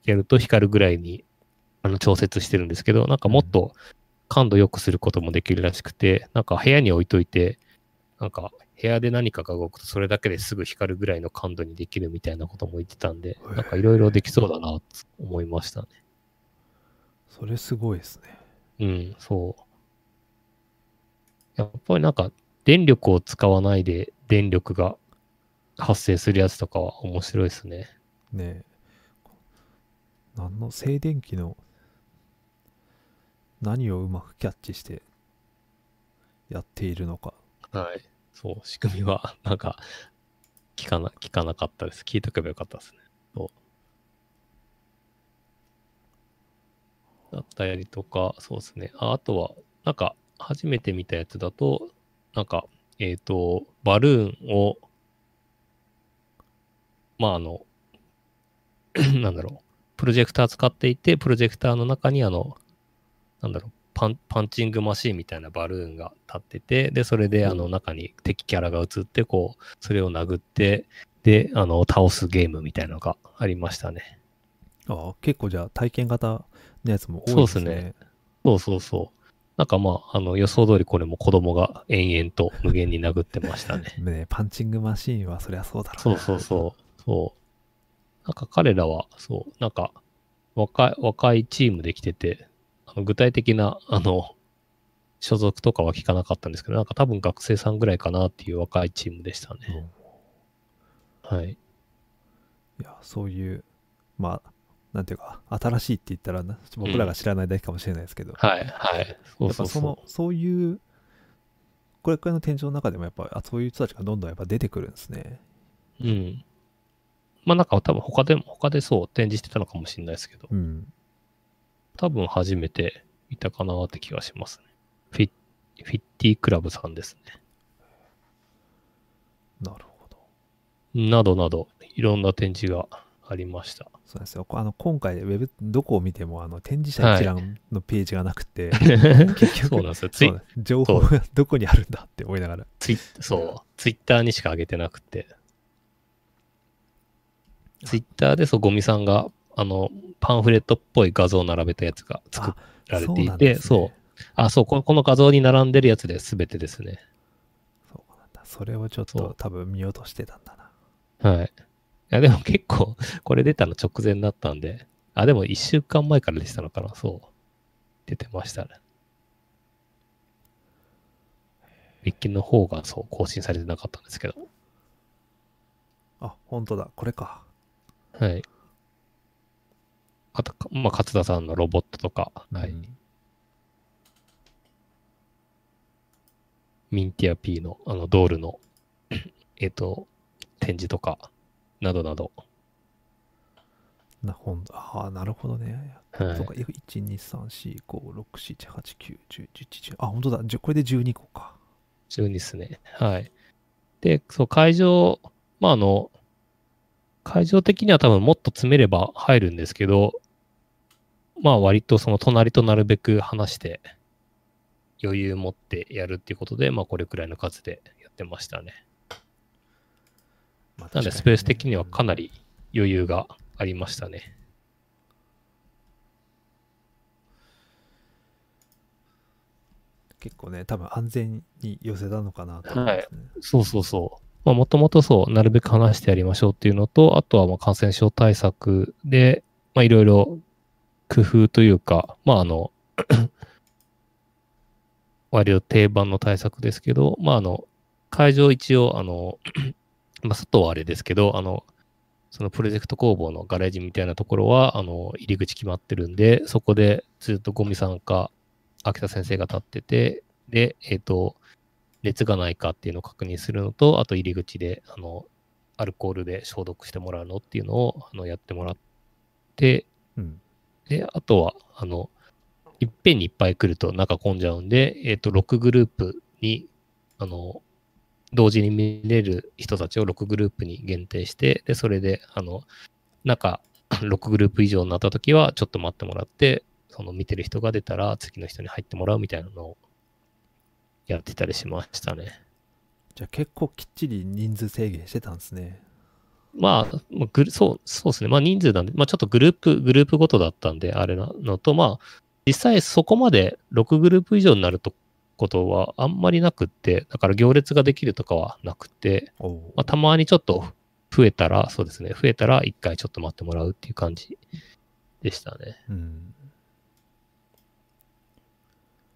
やると光るぐらいにあの調節してるんですけど、なんかもっと感度良くすることもできるらしくて、なんか部屋に置いといて、なんか部屋で何かが動くとそれだけですぐ光るぐらいの感度にできるみたいなことも言ってたんで、なんかいろいろできそうだなと思いましたね。それすごいですね。うん、そう。やっぱりなんか電力を使わないで電力が発生するやつとかは面白いですね。ねえ何の静電気の何をうまくキャッチしてやっているのかはい。そう、仕組みは、なんか、聞かな、聞かなかったです。聞いとけばよかったですね。そう。だったりとか、そうですね。ああとは、なんか、初めて見たやつだと、なんか、えっ、と、バルーンを、まあ、あの、なんだろう、プロジェクター使っていて、プロジェクターの中に、あの、なんだろう、パンパンチングマシーンみたいなバルーンが立ってて、で、それであの中に敵キャラが映って、こう、それを殴って、で、あの、倒すゲームみたいなのがありましたね。ああ結構じゃあ体験型のやつも多いですねそうですねそうそうそう。なんかまあ、あの、予想通りこれも子供が延々と無限に殴ってましたね。ねパンチングマシーンはそりゃそうだろそうそうそう。そう。なんか彼らは、そう、なんか、若い、若いチームで来てて、あの具体的な、あの、所属とかは聞かなかったんですけど、なんか多分学生さんぐらいかなっていう若いチームでしたう、ね。うんはい。いやそういうまあなんていうか新しいって言ったらな僕らが知らないだけかもしれないですけど、はい、はい。そうそうそのそういうこれくらいの天井の中でもやっぱあそういう人たちがどんどんやっぱ出てくるんですねう。うん。まあなんか多分他でも、他でそう展示してたのかもしれないですけど、うん多分初めて見たかなって気がしますね。フィフィッティクラブさんですね。なるほどなどなど、いろんな展示がありました。そうなんですよこあの今回ウェブどこを見てもあの展示者一覧のページがなくて、結局そうなんですよ。情報がどこにあるんだって思いながらツイそう、ツイッターにしか上げてなくて。ツイッターでそう、ゴミさんが、あの、パンフレットっぽい画像を並べたやつが作られていて、そう,、ねあ、そうこ、この画像に並んでるやつで全てですね。そうなんだそれをちょっそうと多分見ようとしてたんだなはい。いや、でも結構、これ出たの直前だったんで、あ、でも1週間前から出てたのかな、そう。出てましたね。ウィッキの方がそう、更新されてなかったんですけど。あ本当だこれかはい。あと、かまあ、勝田さんのロボットとか、はい。うんミンティア P の、あの、ドールの、えっと、展示とか、などなど。なああなるほどねはいそうか、1、2、3、4、5、6、7、8、9、10、11、12。あ、本当だ。これで12個か。12ですね。はい。で、そう、会場、まあ、あの、会場的には多分もっと詰めれば入るんですけど、まあ割とその隣となるべく話して余裕持ってやるっていうことで、まあこれくらいの数でやってましたね。まあなんでスペース的にはかな。り余裕がありましたね。結構ね、多分安全に寄せたのかなと思いますね。そうそうそう。まあもともとそう、なるべく話してやりましょうっていうのと、あとはまあ感染症対策で、まあいろいろ工夫というか、まああの、割と定番の対策ですけど、まああの、会場一応、あの、まあ外はあれですけど、あの、そのプロジェクト工房のガレージみたいなところは、あの、入り口決まってるんで、そこでずっとゴミさんか、秋田先生が立ってて、で、えっ、と、熱がないかっていうのを確認するのと、あと入り口で、あの、アルコールで消毒してもらうのっていうのを、あの、やってもらって、うん。で、あとは、あの、いっぺんにいっぱい来ると中混んじゃうんで、えっ、と、6グループに、あの、同時に見れる人たちを6グループに限定して、で、それで、あの、中 6グループ以上になったときは、ちょっと待ってもらって、その見てる人が出たら、次の人に入ってもらうみたいなのをやってたりしましたね。じゃあ結構きっちり人数制限してたんですね。まあ、まあグルそう、そうですね。まあ人数なんで、まあちょっとグループ、グループごとだったんで、あれなのと、まあ、実際そこまで6グループ以上になるとことはあんまりなくって、だから行列ができるとかはなくて、まあ、たまにちょっと増えたら、そうですね、増えたら一回ちょっと待ってもらうっていう感じでしたね。うん。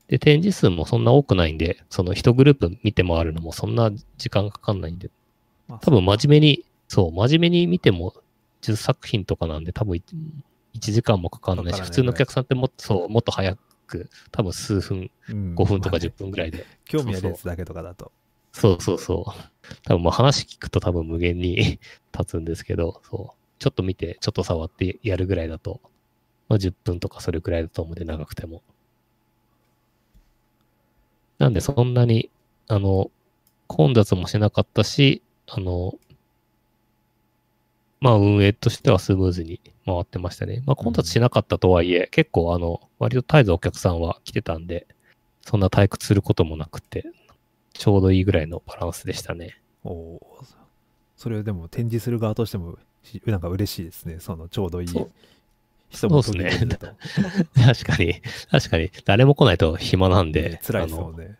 で、展示数もそんな多くないんで、その一グループ見て回るのもそんな時間かかんないんで、まあ多分真面目に、そう、真面目に見ても10作品とかなんで、多分1時間もかかんないし、普通のお客さんってもっと、そう、もっと早く、多分数分、うん5分とかまあね10分ぐらいで。興味あるやつだけとかだと。そうそうそう。多分もう話聞くと多分無限に 経つんですけど、そう。ちょっと見て、ちょっと触ってやるぐらいだと、まあ10分とかそれぐらいだと思うんで、長くても。なんでそんなに、あの、混雑もしなかったし、あの、まあ運営としてはスムーズに回ってましたね。まあ混雑しなかったとはいえ、結構あの、割と絶えずお客さんは来てたんで、そんな退屈することもなくて、ちょうどいいぐらいのバランスでしたね。おおー。それをでも展示する側としてもしなんか嬉しいですね。そのちょうどいい人もそうっすね。確かに、確かに、誰も来ないと暇なんで、辛いですもんね。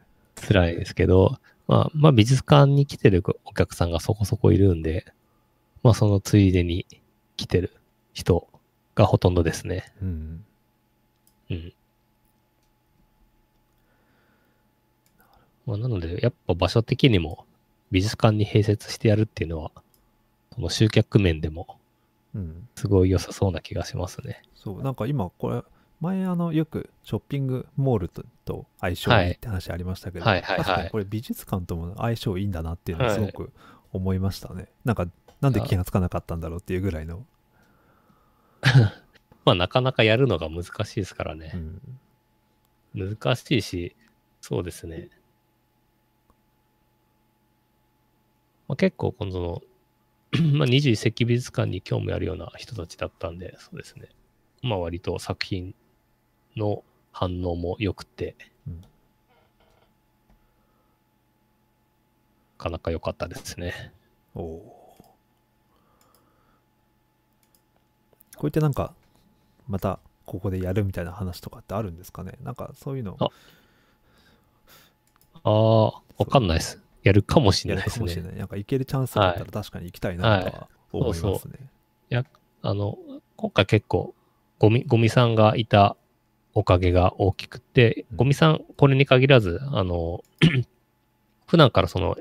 辛いですけど、まあ、まあ美術館に来てるお客さんがそこそこいるんで、まあそのついでに来てる人がほとんどですね。うんうん。まあなので、やっぱ場所的にも美術館に併設してやるっていうのは、その集客面でもうんすごい良さそうな気がしますね。そうなんか今これ前あのよくショッピングモールとと相性いいって話ありましたけど、はいはいはい確かにこれ美術館とも相性いいんだなっていうのはすごく思いましたね、なんかなんで気がつかなかったんだろうっていうぐらいの、まあなかなかやるのが難しいですからねう。ん、難しいし、そうですね。まあ、結構、この、まあ、21世紀美術館に興味あるような人たちだったんで、そうですね。まあ、割と作品の反応も良くて、うんなかなか良かったですね。おおこうやってなんかまたここでやるみたいな話とかってあるんですかね？なんかそういうのあああ、わかんないです。やるかもしれないですね。かもしれない。なんか行けるチャンスがあったら確かに行きたいなとは思いますね。そうあの、今回結構、ゴミ、ゴミさんがいたおかげが大きくて、うんゴミさん、これに限らず、あの、普段からその、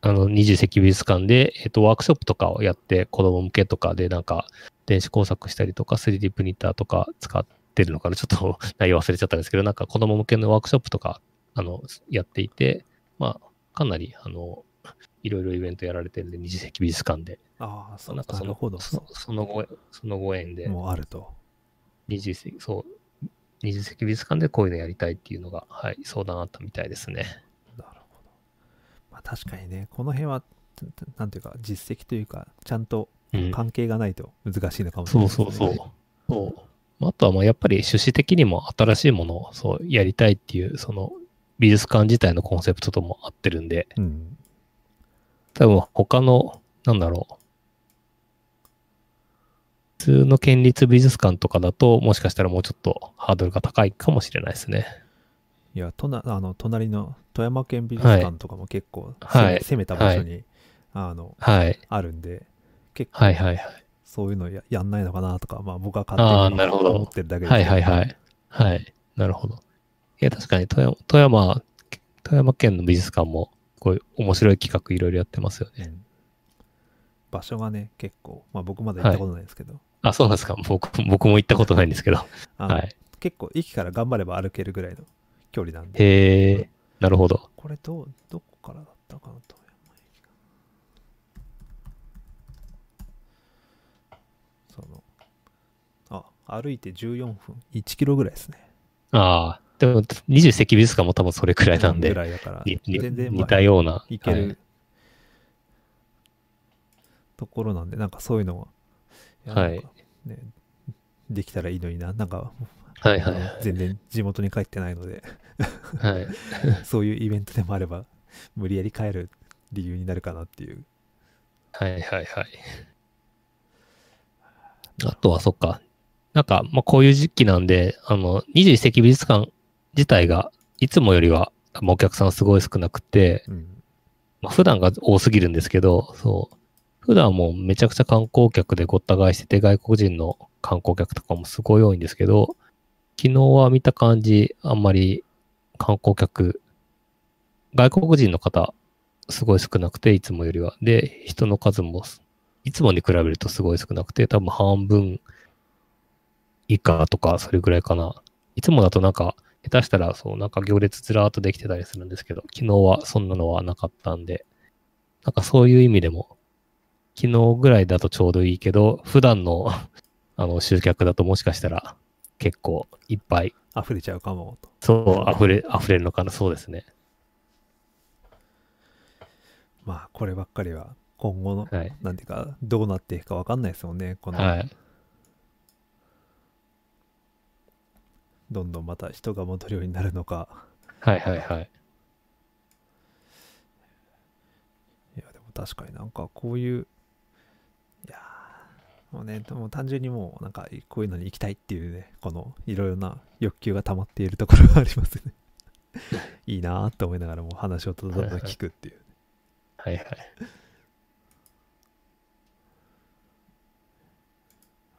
あの、二十世紀美術館で、えっと、ワークショップとかをやって、子供向けとかで、なんか、電子工作したりとか、3D プリンターとか使ってるのかな、ちょっと 内容忘れちゃったんですけど、なんか子供向けのワークショップとか、あの、やっていて、まあ、かなり、あの、いろいろイベントやられてるんで、二十世紀美術館で、ああ、そうなんかそのなるほど。そそのごそのご縁で、もうあると。二十世紀、そう、二十世紀美術館でこういうのやりたいっていうのが、はい、相談あったみたいですね。まあ確かにね、この辺は、なんていうか、実績というか、ちゃんとうん。関係がないと難しいのかもしれそないうですね。そうそう。そうあとは、まあ、やっぱり趣旨的にも新しいものをそうやりたいっていう、その美術館自体のコンセプトとも合ってるんで、うん。多分他の、なんだろう。普通の県立美術館とかだと、もしかしたらもうちょっとハードルが高いかもしれないですね。いや、となあの隣の富山県美術館とかも結構、はい攻めた場所に、あのはい。あるんで、結構はいはいはい。そういうのややんないのかなとか、まあ僕はあ勝手に思ってるだけで。はいはいはい。はい。なるほど。いや、確かに富山、富山、富山県の美術館も、こういう面白い企画いろいろやってますよね。うん場所がね、結構、まあ僕まだ行ったことないですけど、あ、そうなんですか。僕、僕も行ったことないんですけど。はい。結構駅から頑張れば歩けるぐらいの距離なんで、へえ、なるほど。これどう、どこからだったかな、富山駅が。その、あ、歩いて14分、1キロぐらいですね。ああ、でも、二十世紀美術館も多分それくらいなんぐで、らいだから、全然、似たような。行ける、はい。ところなんで、なんかそういうのは、はい。ね、できたらいいのにな、なんか、はいはい全然地元に帰ってないので、はい。そういうイベントでもあれば、無理やり帰る理由になるかなっていうはいはいはい。あとはそっか。なんか、まあこういう時期なんで、あの、21世紀美術館自体がいつもよりは、まあ、お客さんすごい少なくて、うん。まあ、普段が多すぎるんですけど、そう。普段もうめちゃくちゃ観光客でごった返してて、外国人の観光客とかもすごい多いんですけど、昨日は見た感じ、あんまり観光客、外国人の方、すごい少なくて、いつもよりは。で、人の数も、いつもに比べるとすごい少なくて、多分半分以下とか、それぐらいかな。いつもだとなんか、下手したら、そう、なんか行列ずらーっとできてたりするんですけど、昨日はそんなのはなかったんで、なんかそういう意味でも、昨日ぐらいだとちょうどいいけど、普段のあの集客だともしかしたら結構いっぱい、溢れちゃうかもと。そう、溢れ、溢れるのかな、そうですね。まあ、こればっかりは今後の、はい。なんていうか、どうなっていくか分かんないですもんね。この、はい。どんどんまた人が戻るようになるのか。はいはいはい。いや、でも確かになんかこういう、もうね、でも単純にもうなんかこういうのに行きたいっていうね、このいろいろな欲求が溜まっているところがありますね。いいなーって思いながらも話をどんどん聞くっていう。はいはい。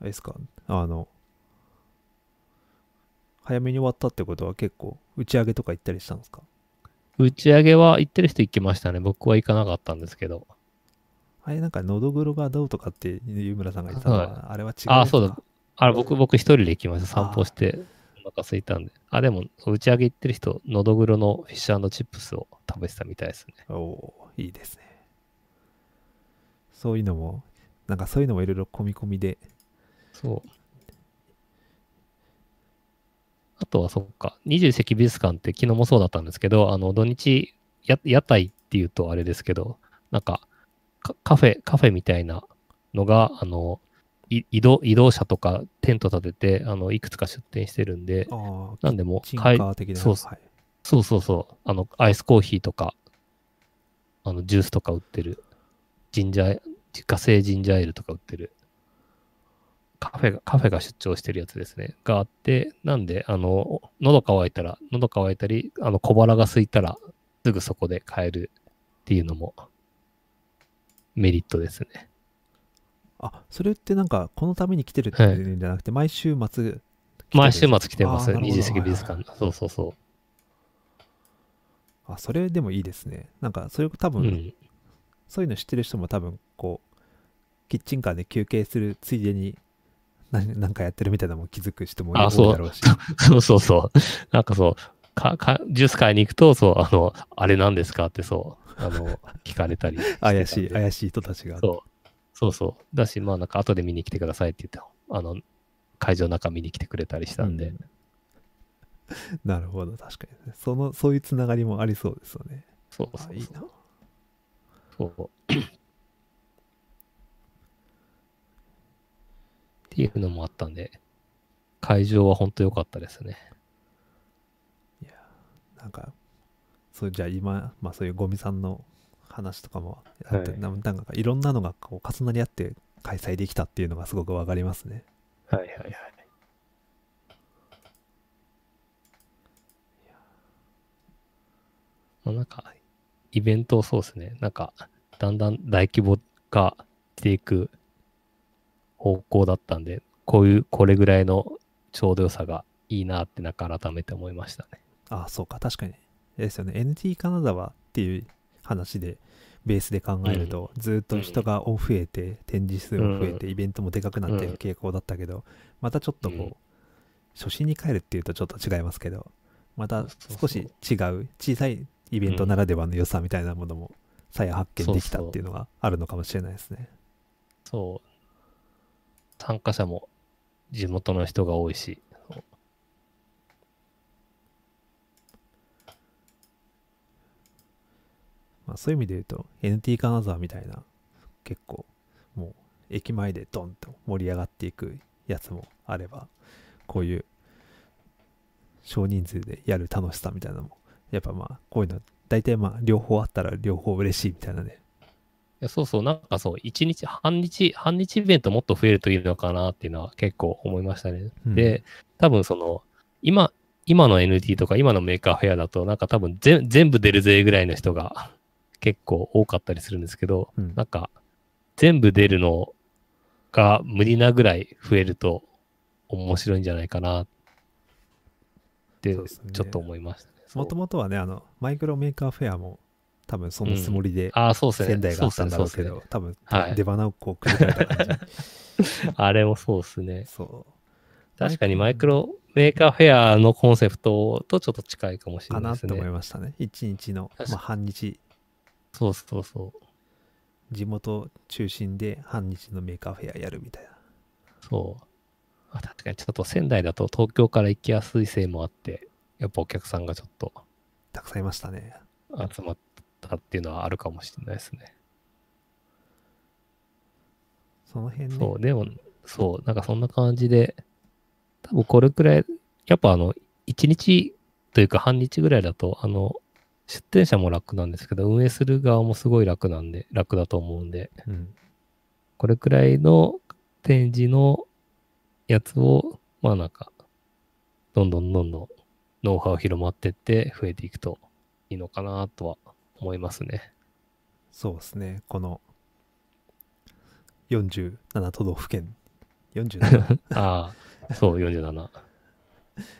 あれですか？あの、早めに終わったってことは結構打ち上げとか行ったりしたんですか？打ち上げは行ってる人行きましたね。僕は行かなかったんですけど。あれなんかのどぐろがどうとかって湯村さんが言ってたのは、はあれは違うあそうだあれ、僕、僕一人で行きました。散歩して、お腹空いたんで。あ、でも、打ち上げ行ってる人、のどぐろのフィッシュチップスを食べてたみたいですね。おおーいいですね。そういうのも、なんかそういうのもいろいろ込み込みで、そう。あとはそっか、20世紀美術館って昨日もそうだったんですけど、あの、土日、や屋台っていうとあれですけど、なんか、カカフェ、カフェみたいなのが、あの、い移動、移動車とかテント立てて、あの、いくつか出店してるんで、なんでもキッチンかいそうはい。そうそうそう、あの、アイスコーヒーとか、あの、ジュースとか売ってる、ジンジャー、自家製ジンジャーエールとか売ってる、カフェが、カフェが出張してるやつですね、があって、なんで、あの、喉乾いたら、喉乾いたり、あの、小腹が空いたら、すぐそこで買えるっていうのも、メリットですね。あ、それってなんか、このために来てるっていうんじゃなくて、毎週末来てる、毎週末来てます、あーなるほど20世紀美術館。そうそうそあ、それでもいいですね。なんか、それ多う。分、うん。そういうの知ってる人も多分、こう、キッチンカーで休憩するついでに、何なんかやってるみたいなのも気づく人もいるだろうし。そうそうそう。なんかそう、か、か、ジュース買いに行くと、そう、あの、あれなんですかってそう、あの、聞かれたりた。怪しい、怪しい人たちが。そう。そうそう。だし、まあなんか後で見に来てくださいって言って、あの、会場の中見に来てくれたりしたんで。うん なるほど、確かにね。その、そういうつながりもありそうですよね。そうそうそうあいいな。そう。っていうのもあったんで、会場は本当良かったですね。なんか、そう、じゃあ今、まあそういうゴミさんの話とかもあって、はいななんかいろんなのがこう重なり合って開催できたっていうのがすごくわかりますね。はいはいはい。まあなんか、イベントそうですね。なんか、だんだん大規模化していく方向だったんで、こういう、これぐらいのちょうど良さがいいなってなんか改めて思いましたね。ああ、そうか、確かに。ですよね。NT 金沢っていう話で、ベースで考えると、ずっと人が増えて、展示数も増えて、イベントもでかくなってる傾向だったけど、またちょっとこう、うん初心に帰るっていうとちょっと違いますけど、また少し違う、小さいイベントならではの良さみたいなものも再発見できたっていうのがあるのかもしれないですね。そう。参加者も地元の人が多いし、そうまあ、そういう意味で言うと NT 金沢みたいな結構もう駅前でドンと盛り上がっていくやつもあればこういう少人数でやる楽しさみたいなのもやっぱまあこういうの大体まあ両方あったら両方嬉しいみたいなねやそうそう、なんかそう、一日、半日、半日イベントもっと増えるといいのかなっていうのは結構思いましたね。うんで、多分その、今、今の NT とか今のメーカーフェアだと、なんか多分ぜ全部出るぜぐらいの人が結構多かったりするんですけど、うんなんか、全部出るのが無理なぐらい増えると面白いんじゃないかなって、ちょっと思いましたね。もともとはね、あの、マイクロメーカーフェアも多分そのつもりでああ、そうですね。仙台があったんだろうけど、そうっすね多分はい出鼻をこうくじかれた感じ。あれもそうですね。そう。確かにマイクロメーカーフェアのコンセプトとちょっと近いかもしれないですかなと思いね。ましたね。一日の、まあ、半日、そうそうそう。地元中心で半日のメーカーフェアやるみたいな。そう。あ確かにちょっと仙台だと東京から行きやすいせいもあって、やっぱお客さんがちょっとたくさんいましたね。集まったっていうのはあるかもしれないですね。その辺ね。そう、でも、そう、なんかそんな感じで、多分これくらい、やっぱあの、1日というか半日ぐらいだと、あの、出店者も楽なんですけど、運営する側もすごい楽なんで、楽だと思うんで、うん。これくらいの展示のやつを、まあなんか、どんどんどんどんノウハウ広まってって増えていくといいのかなとは思いますね。そうですね。この47都道府県、47 ああ、そう、47。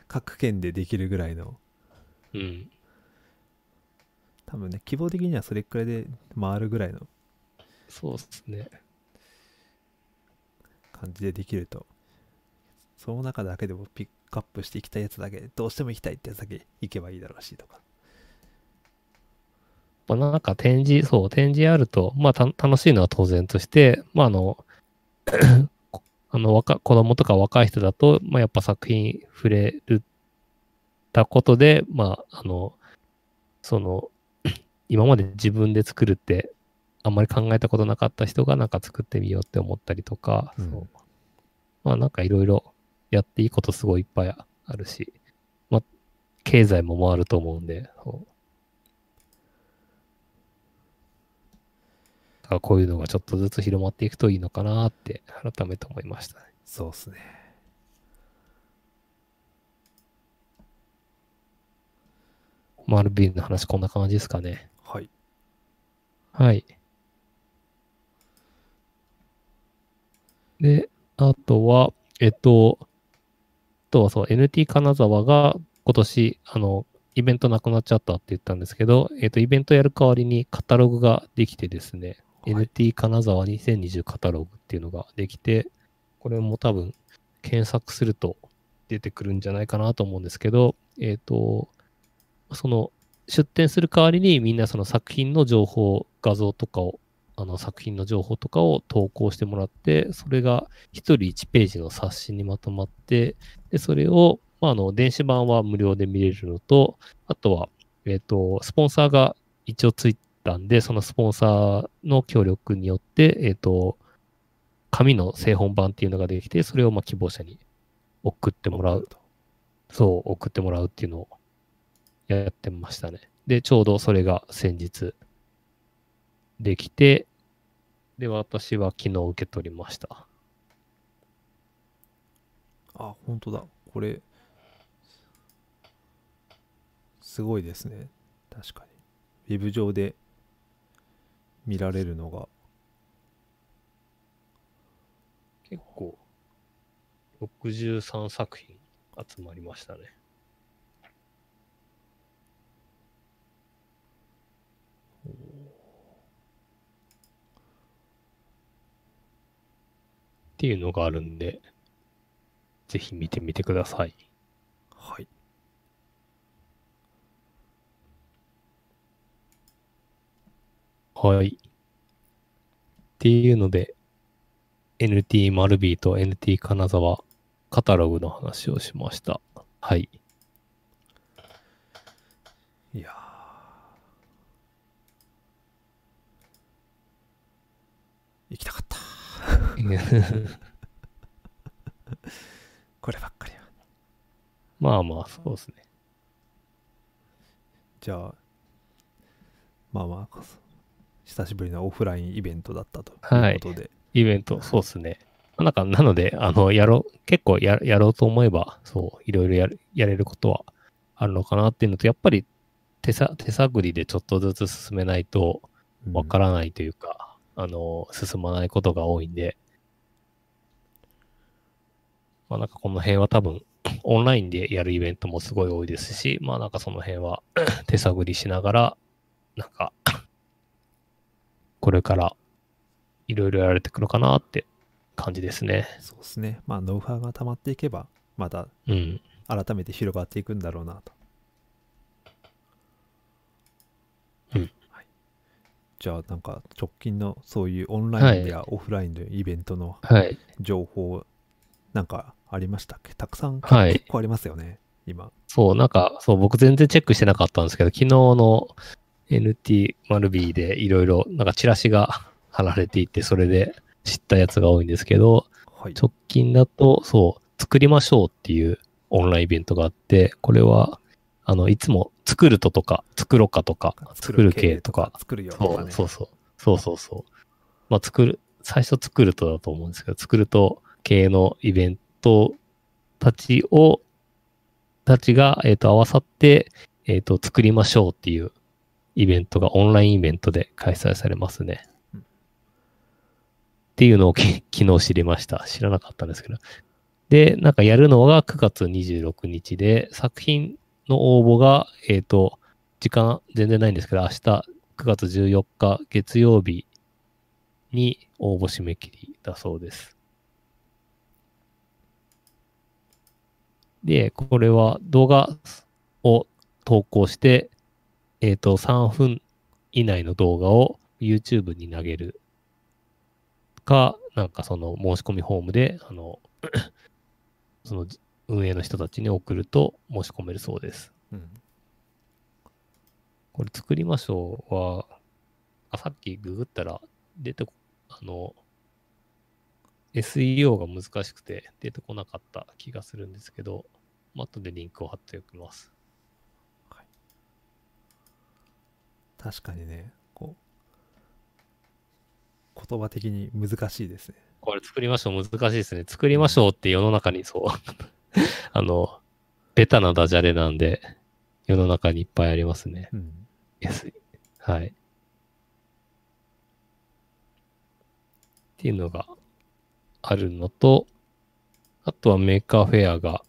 各県でできるぐらいの、うん。多分ね、希望的にはそれくらいで回るぐらいのそうですね。感じでできると、その中だけでもピックアップしていきたいやつだけ、どうしても行きたいってやつだけ行けばいいだろうしとか。まあ、なんか展示、そう、展示あると、まあた楽しいのは当然として、まああの、こ あの若子供とか若い人だと、まあやっぱ作品触れるたことで、まああの、その、今まで自分で作るって、あんまり考えたことなかった人がなんか作ってみようって思ったりとか、うんそうまあなんかいろいろやっていいことすごいいっぱいあるし、まあ経済も回ると思うんで、そうだからこういうのがちょっとずつ広まっていくといいのかなって改めて思いましたね。そうっすね。マルビーの話こんな感じですかね。はい。はい。で、あとは、えっと、あとはそう、NT 金沢が今年、あの、イベントなくなっちゃったって言ったんですけど、えっと、イベントやる代わりにカタログができてですね、はい NT 金沢2020カタログっていうのができて、これも多分検索すると出てくるんじゃないかなと思うんですけど、えっ、と、その出展する代わりにみんなその作品の情報、画像とかを、あの作品の情報とかを投稿してもらって、それが一人1ページの冊子にまとまって、で、それを、まあ、あの、電子版は無料で見れるのと、あとは、えっ、と、スポンサーが一応ついたんで、そのスポンサーの協力によって、えっ、と、紙の製本版っていうのができて、それをま希望者に送ってもらう。と。そう、送ってもらうっていうのをやってましたね。で、ちょうどそれが先日できて、で、私は昨日受け取りました。あ、本当だ。これ、すごいですね。確かに。ウェブ上で見られるのが、結構、63作品集まりましたね。っていうのがあるんで、ぜひ見てみてください。はい。はい。っていうので、NT マルビーと NT 金沢カタログの話をしました。はい。いやー行きたかった。こればっかりは。まあまあ、そうですね。じゃあ、まあまあ、久しぶりのオフラインイベントだったとはいいうことで、イベント、そうですね。なんか、なので、あの、やろう、結構ややろうと思えば、そう、いろいろやるやれることはあるのかなっていうのと、やっぱり手さ手探りでちょっとずつ進めないとうんわからないというか、あの、進まないことが多いんで、まあなんかこの辺は多分、オンラインでやるイベントもすごい多いですし、まあなんかその辺は 手探りしながら、なんか、これからいろいろやられてくるかなって感じですね。そうですねまあノウハウが溜まっていけばまたうん。改めて広がっていくんだろうなと、うんはい、じゃあなんか直近のそういうオンラインやオフラインのイベントのはい。情報なんかありましたっけ？たくさん、はい結構ありますよね今そう、なんか、そう、僕全然チェックしてなかったんですけど、昨日の NT-B でいろいろ、なんかチラシが 貼られていて、それで知ったやつが多いんですけど、はい直近だと、そう、作りましょうっていうオンラインイベントがあって、これは、あの、いつも作るととか、作ろかとか、作る系とか、作るよとそう、かねそうそう。そうそうそう。まあ、作る、最初作るとだと思うんですけど、作ると系のイベントたちを、たちが、えっ、と、合わさって、えっ、と、作りましょうっていうイベントがオンラインイベントで開催されますね。うんっていうのをき 昨日知りました。知らなかったんですけど。で、なんかやるのが9月26日で、作品の応募が、えっ、と、時間全然ないんですけど、明日9月14日月曜日に応募締め切りだそうです。で、これは動画を投稿して、えっ、と、3分以内の動画を YouTube に投げるか、なんかその申し込みフォームで、あの、その運営の人たちに送ると申し込めるそうです。うんこれ作りましょうは、あさっきググったら出てこ、あの、SEO が難しくて出てこなかった気がするんですけど、まあ後でリンクを貼っておきます。確かにねこう言葉的に難しいですねこれ作りましょう難しいですね。作りましょうって世の中にそう、あの、ベタなダジャレなんで、世の中にいっぱいありますね。うん、S はい。っていうのがあるのと、あとはメーカーフェアが、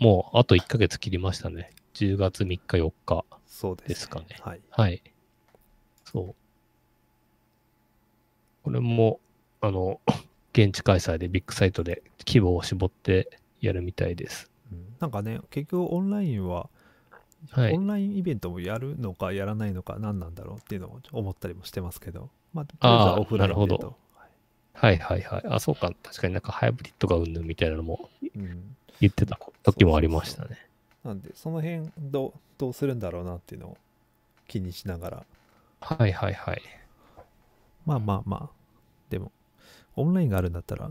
もうあと1ヶ月切りましたね。10月3日4日。そうです,、かねはいはい。そう。これも、あの、現地開催でビッグサイトで規模を絞ってやるみたいです。うんなんかね結局オンラインは、はいオンラインイベントもやるのかやらないのか何なんだろうっていうのを思ったりもしてますけどまあとりあえずはオフラインでなるほどとはいはいはい。あ、そうか。確かになんかハイブリッドがうんぬんみたいなのもうん、言ってた時もありましたね。なんでその辺どうどうするんだろうなっていうのを気にしながらはいはいはい。まあまあまあでもオンラインがあるんだったら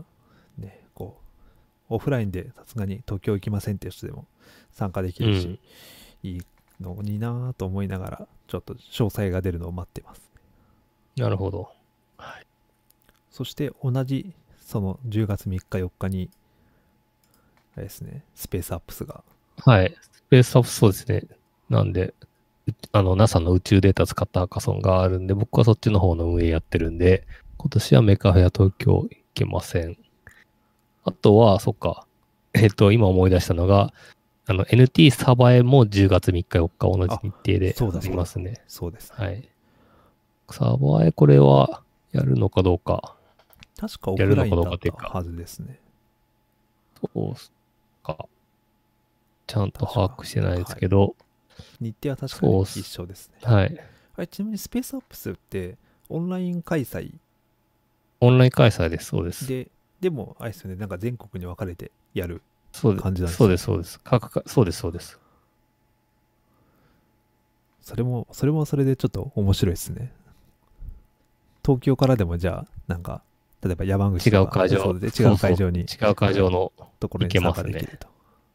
ねこうオフラインでさすがに東京行きませんっていう人でも参加できるし、いいのになぁと思いながらちょっと詳細が出るのを待ってますなるほど。そして同じその10月3日4日にあれですねスペースアップスがはい。スペースアップそうですね。なんで、うあの、NASA の宇宙データ使ったハカソンがあるんで、僕はそっちの方の運営やってるんで、今年はメカフェア東京行けません。あとは、そっか。えっ、と、今思い出したのが、あの、NT サバエも10月3日4日同じ日程でありますね。そうですはい。サバエこれはやるのかどうか。確かオフラインだったはずですねそうっすか。ちゃんと把握してないですけど、日程は確かに一緒ですねはい。あれちなみにスペースアップスってオンライン開催？オンライン開催です。そうです。ででもあれですよねなんか全国に分かれてやるそうで感じなんですねそうです、そうです。各かそうです、そうです。それもそれもそれでちょっと面白いですね東京からでもじゃあなんか例えば山口違う会場で違う会場に 違う会場の、ところに参行けますね加できると、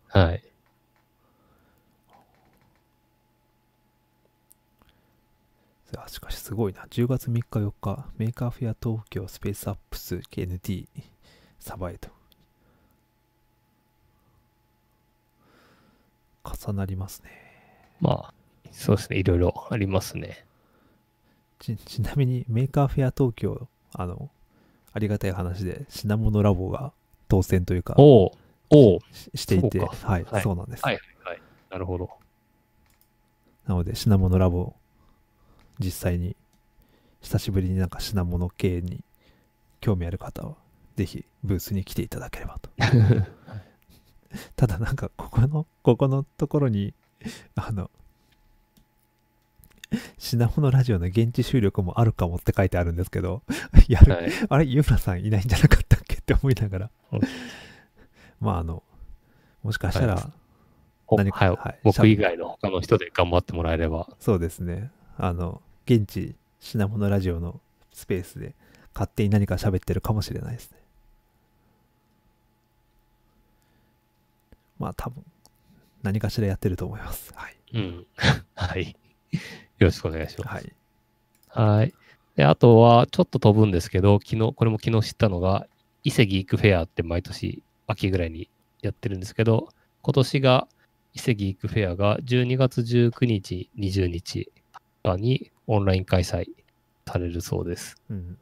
はい。しかしすごいな。10月3日4日、メーカーフェア東京スペースアップス KNT サバイと。重なりますね。まあ、そうですね。いろいろありますね。ちちなみにメーカーフェア東京、あの、ありがたい話で品モノラボが当選というか、おうおうししていて、そうかはい、はいそうなんです。はいはい。なるほど。なので、品モノラボ、実際に、久しぶりになんか品モノ系に興味ある方は、ぜひブースに来ていただければと。ただなんか、ここの、ここのところに、あの、品物ラジオの現地収録もあるかもって書いてあるんですけど、やる、はい。あれ、湯村さんいないんじゃなかったっけって思いながらうん。まあ、あの、もしかしたら、何かはいはい僕以外の他の人で頑張ってもらえれば。そうですね。あの、現地品物ラジオのスペースで勝手に何か喋ってるかもしれないですね。まあ多分、何かしらやってると思います。はい。うん。はい。よろしくお願いします。はい。はい。で、あとは、ちょっと飛ぶんですけど、昨日、これも昨日知ったのが、伊勢ギークフェアって毎年秋ぐらいにやってるんですけど、今年が、伊勢ギークフェアが12月19日、20日にオンライン開催されるそうです。うん。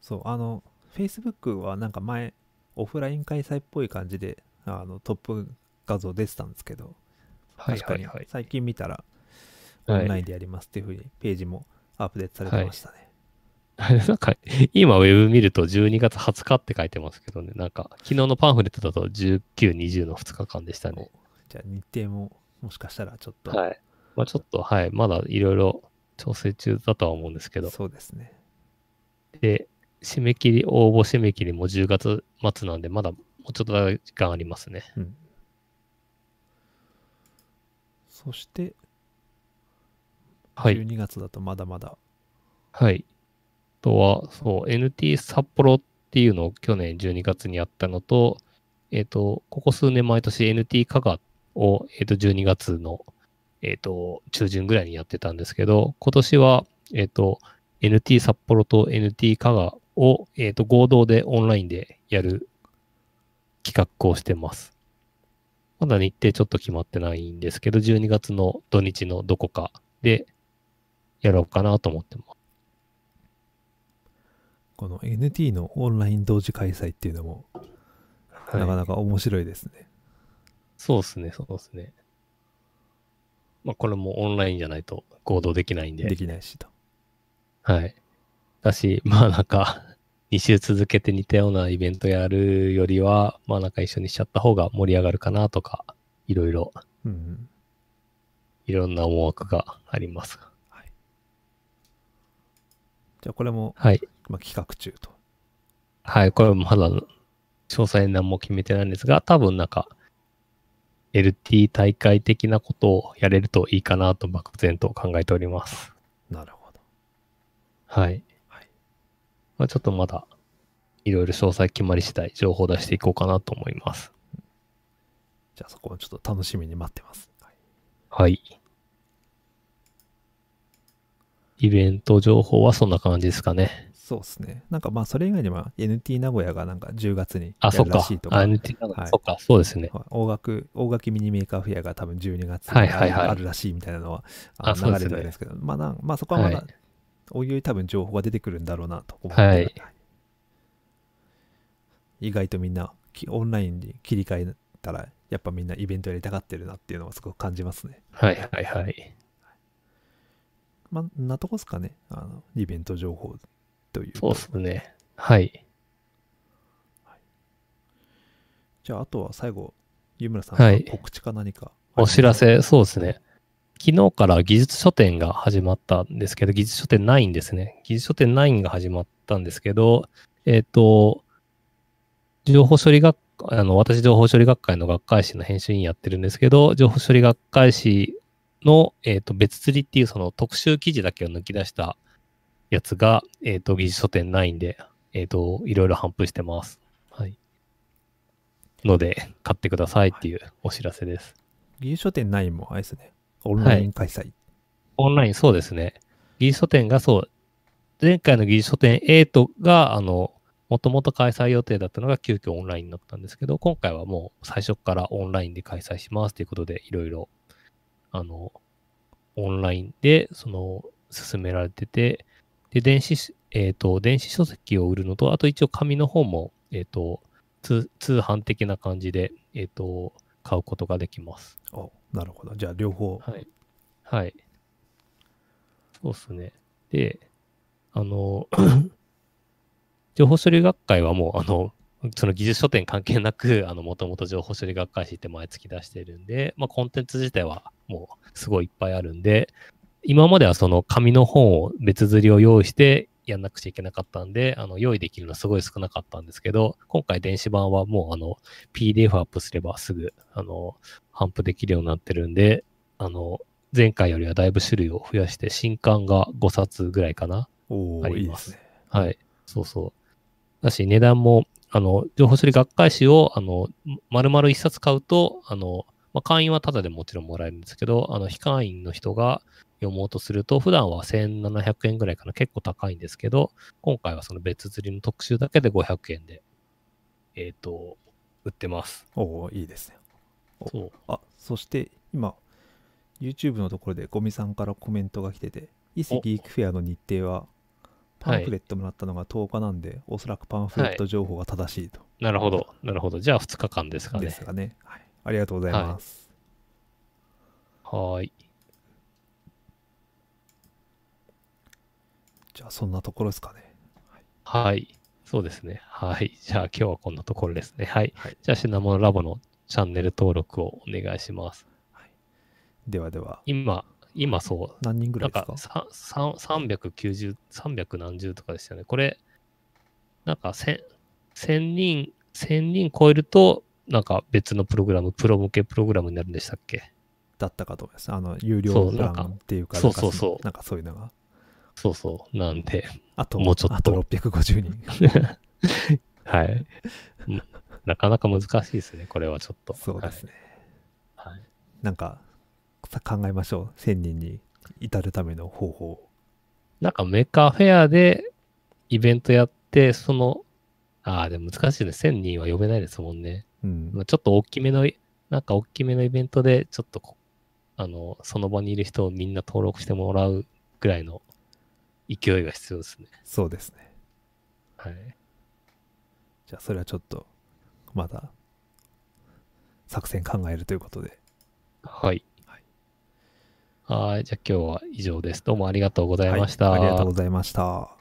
そう、あの、Facebook はなんか前、オフライン開催っぽい感じで、あの、トップ画像出てたんですけど、確かにはい。最近見たら、オはいンラインでやりますっていうふうにページもアップデートされてましたね。なんか、今ウェブ見ると12月20日って書いてますけどね、なんか、昨日のパンフレットだと19、20の2日間でしたね。じゃあ日程ももしかしたらちょっと、はい。まあちょっと、はい、まだいろいろ調整中だとは思うんですけど、そうですね。で、締め切り、応募締め切りも10月末なんで、まだもうちょっと時間ありますね。うん。そして、はい。12月だとまだまだ、はい。あとは、そう、NT 札幌っていうのを去年12月にやったのと、えっ、と、ここ数年毎年 NT 加賀を、えっ、と、12月の、えっ、と、中旬ぐらいにやってたんですけど、今年は、えっ、と、NT 札幌と NT 加賀を、えっ、と、合同でオンラインでやる企画をしてます。まだ日程ちょっと決まってないんですけど、12月の土日のどこかでやろうかなと思ってます。この NT のオンライン同時開催っていうのも、なかなか面白いですね。そうですね、そうですね。まあ、これもオンラインじゃないと合同できないんで。できないしと。はい。だし、まあなんか、2週続けて似たようなイベントやるよりは、まあなんか一緒にしちゃった方が盛り上がるかなとか、いろいろ、うんうん。いろんな思惑があります。じゃあこれも、はい。まあ、企画中と。はい、これまだ詳細何も決めてないんですが、多分なんか、LT 大会的なことをやれるといいかなと漠然と考えております。なるほど。はい。はいまあ、ちょっとまだ、いろいろ詳細決まり次第、情報を出していこうかなと思います。じゃあそこはちょっと楽しみに待ってます。はいはい。イベント情報はそんな感じですかね。そうですね。なんかまあそれ以外にも NT 名古屋がなんか10月にあ、やるらしいと。か。あ、NT なんかはいそっか、そうですね。はい大学、大垣ミニメーカーフェアが多分12月にある,、はいはいはいあるらしいみたいなのはあのあそうですね流れてるんですけど、まあなんまあそこはまだ、はいおいおい多分情報が出てくるんだろうなと思って、はい意外とみんなきオンラインに切り替えたら、やっぱみんなイベントやりたがってるなっていうのをすごく感じますね。はいはいはい。まあ、なとこですかね、あのイベント情報という。そうですね。はい。じゃああとは最後、湯村さん、はい告知か何か。お知らせ、そうですね。昨日から技術書店が始まったんですけど、技術書店9ですね。技術書店9が始まったんですけど、えっ、と、情報処理学、あの、私情報処理学会の学会誌の編集員やってるんですけど、情報処理学会誌の、えっ、と、別釣りっていうその特集記事だけを抜き出したやつが、えっ、と、技術書店9で、えっ、と、いろいろ頒布してます。はい。ので、買ってくださいっていうお知らせです。技術書店9もあれですね、オンライン開催。オンライン、そうですね。技術書店がそう、前回の技術書店8が、あの、もともと開催予定だったのが急遽オンラインになったんですけど、今回はもう最初からオンラインで開催しますということで、いろいろ、あの、オンラインで、その、進められてて、で、電子、えっ、と、電子書籍を売るのと、あと一応紙の方も、えっ、と、通通販的な感じで、えっ、と、買うことができます。おなるほど。じゃあ両方。はい。はい。そうっすね。で、あの、情報処理学会はもう、あの、その技術書店関係なく、あの、もともと情報処理学会誌って毎月出してるんで、まあ、コンテンツ自体はもうすごいいっぱいあるんで、今まではその紙の本を別釣りを用意してやんなくちゃいけなかったんで、あの、用意できるのはすごい少なかったんですけど、今回電子版はもうあの、PDF アップすればすぐ、あの、頒布できるようになってるんで、あの、前回よりはだいぶ種類を増やして、新刊が5冊ぐらいかな。ありまいですすね。はい。そうそう。だし、値段も、あの、情報処理学会誌を、あの、丸々一冊買うと、あの、まあ、会員はタダでもちろんもらえるんですけど、あの、非会員の人が読もうとすると、普段は1700円ぐらいかな、結構高いんですけど、今回はその別釣りの特集だけで500円で、えっ、と、売ってます。おおいいですね。おそう。あ、そして今、YouTube のところでゴミさんからコメントが来てて、伊勢ギークフェアの日程は、パンフレットもらったのが10日なんで、おそらくパンフレット情報が正しいと。なるほど。なるほど。じゃあ2日間ですかね。ですがね。はい。ありがとうございます。はーい。じゃあそんなところですかね。はい。そうですね。はい。じゃあ今日はこんなところですね。はい。はい。じゃあ、シナモンラボのチャンネル登録をお願いします。ではでは、今、今そう、何人ぐらないんですか？かささん390、300何十とかでしたよね。これ、なんか1000 1000人、1000人超えると、なんか別のプログラム、プロ向けプログラムになるんでしたっけ？だったかと思います。あの、有料プランっていうか、そうそうそうなんかそういうのが。そうそう。なんで、あと、もうちょっとあと650人。はい。うんなかなか難しいですね、これはちょっと。そうですね。はい。はいなんか、さ考えましょう。1000人に至るための方法。なんかメカフェアでイベントやって、その、ああ、でも難しいね。1000人は呼べないですもんね。うん。まあちょっと大きめの、なんか大きめのイベントで、ちょっとこあの、その場にいる人をみんな登録してもらうぐらいの勢いが必要ですね。そうですね。はい。じゃあ、それはちょっと、まだ、作戦考えるということで。はい。はいはい。じゃあ今日は以上です。どうもありがとうございました。はいありがとうございました。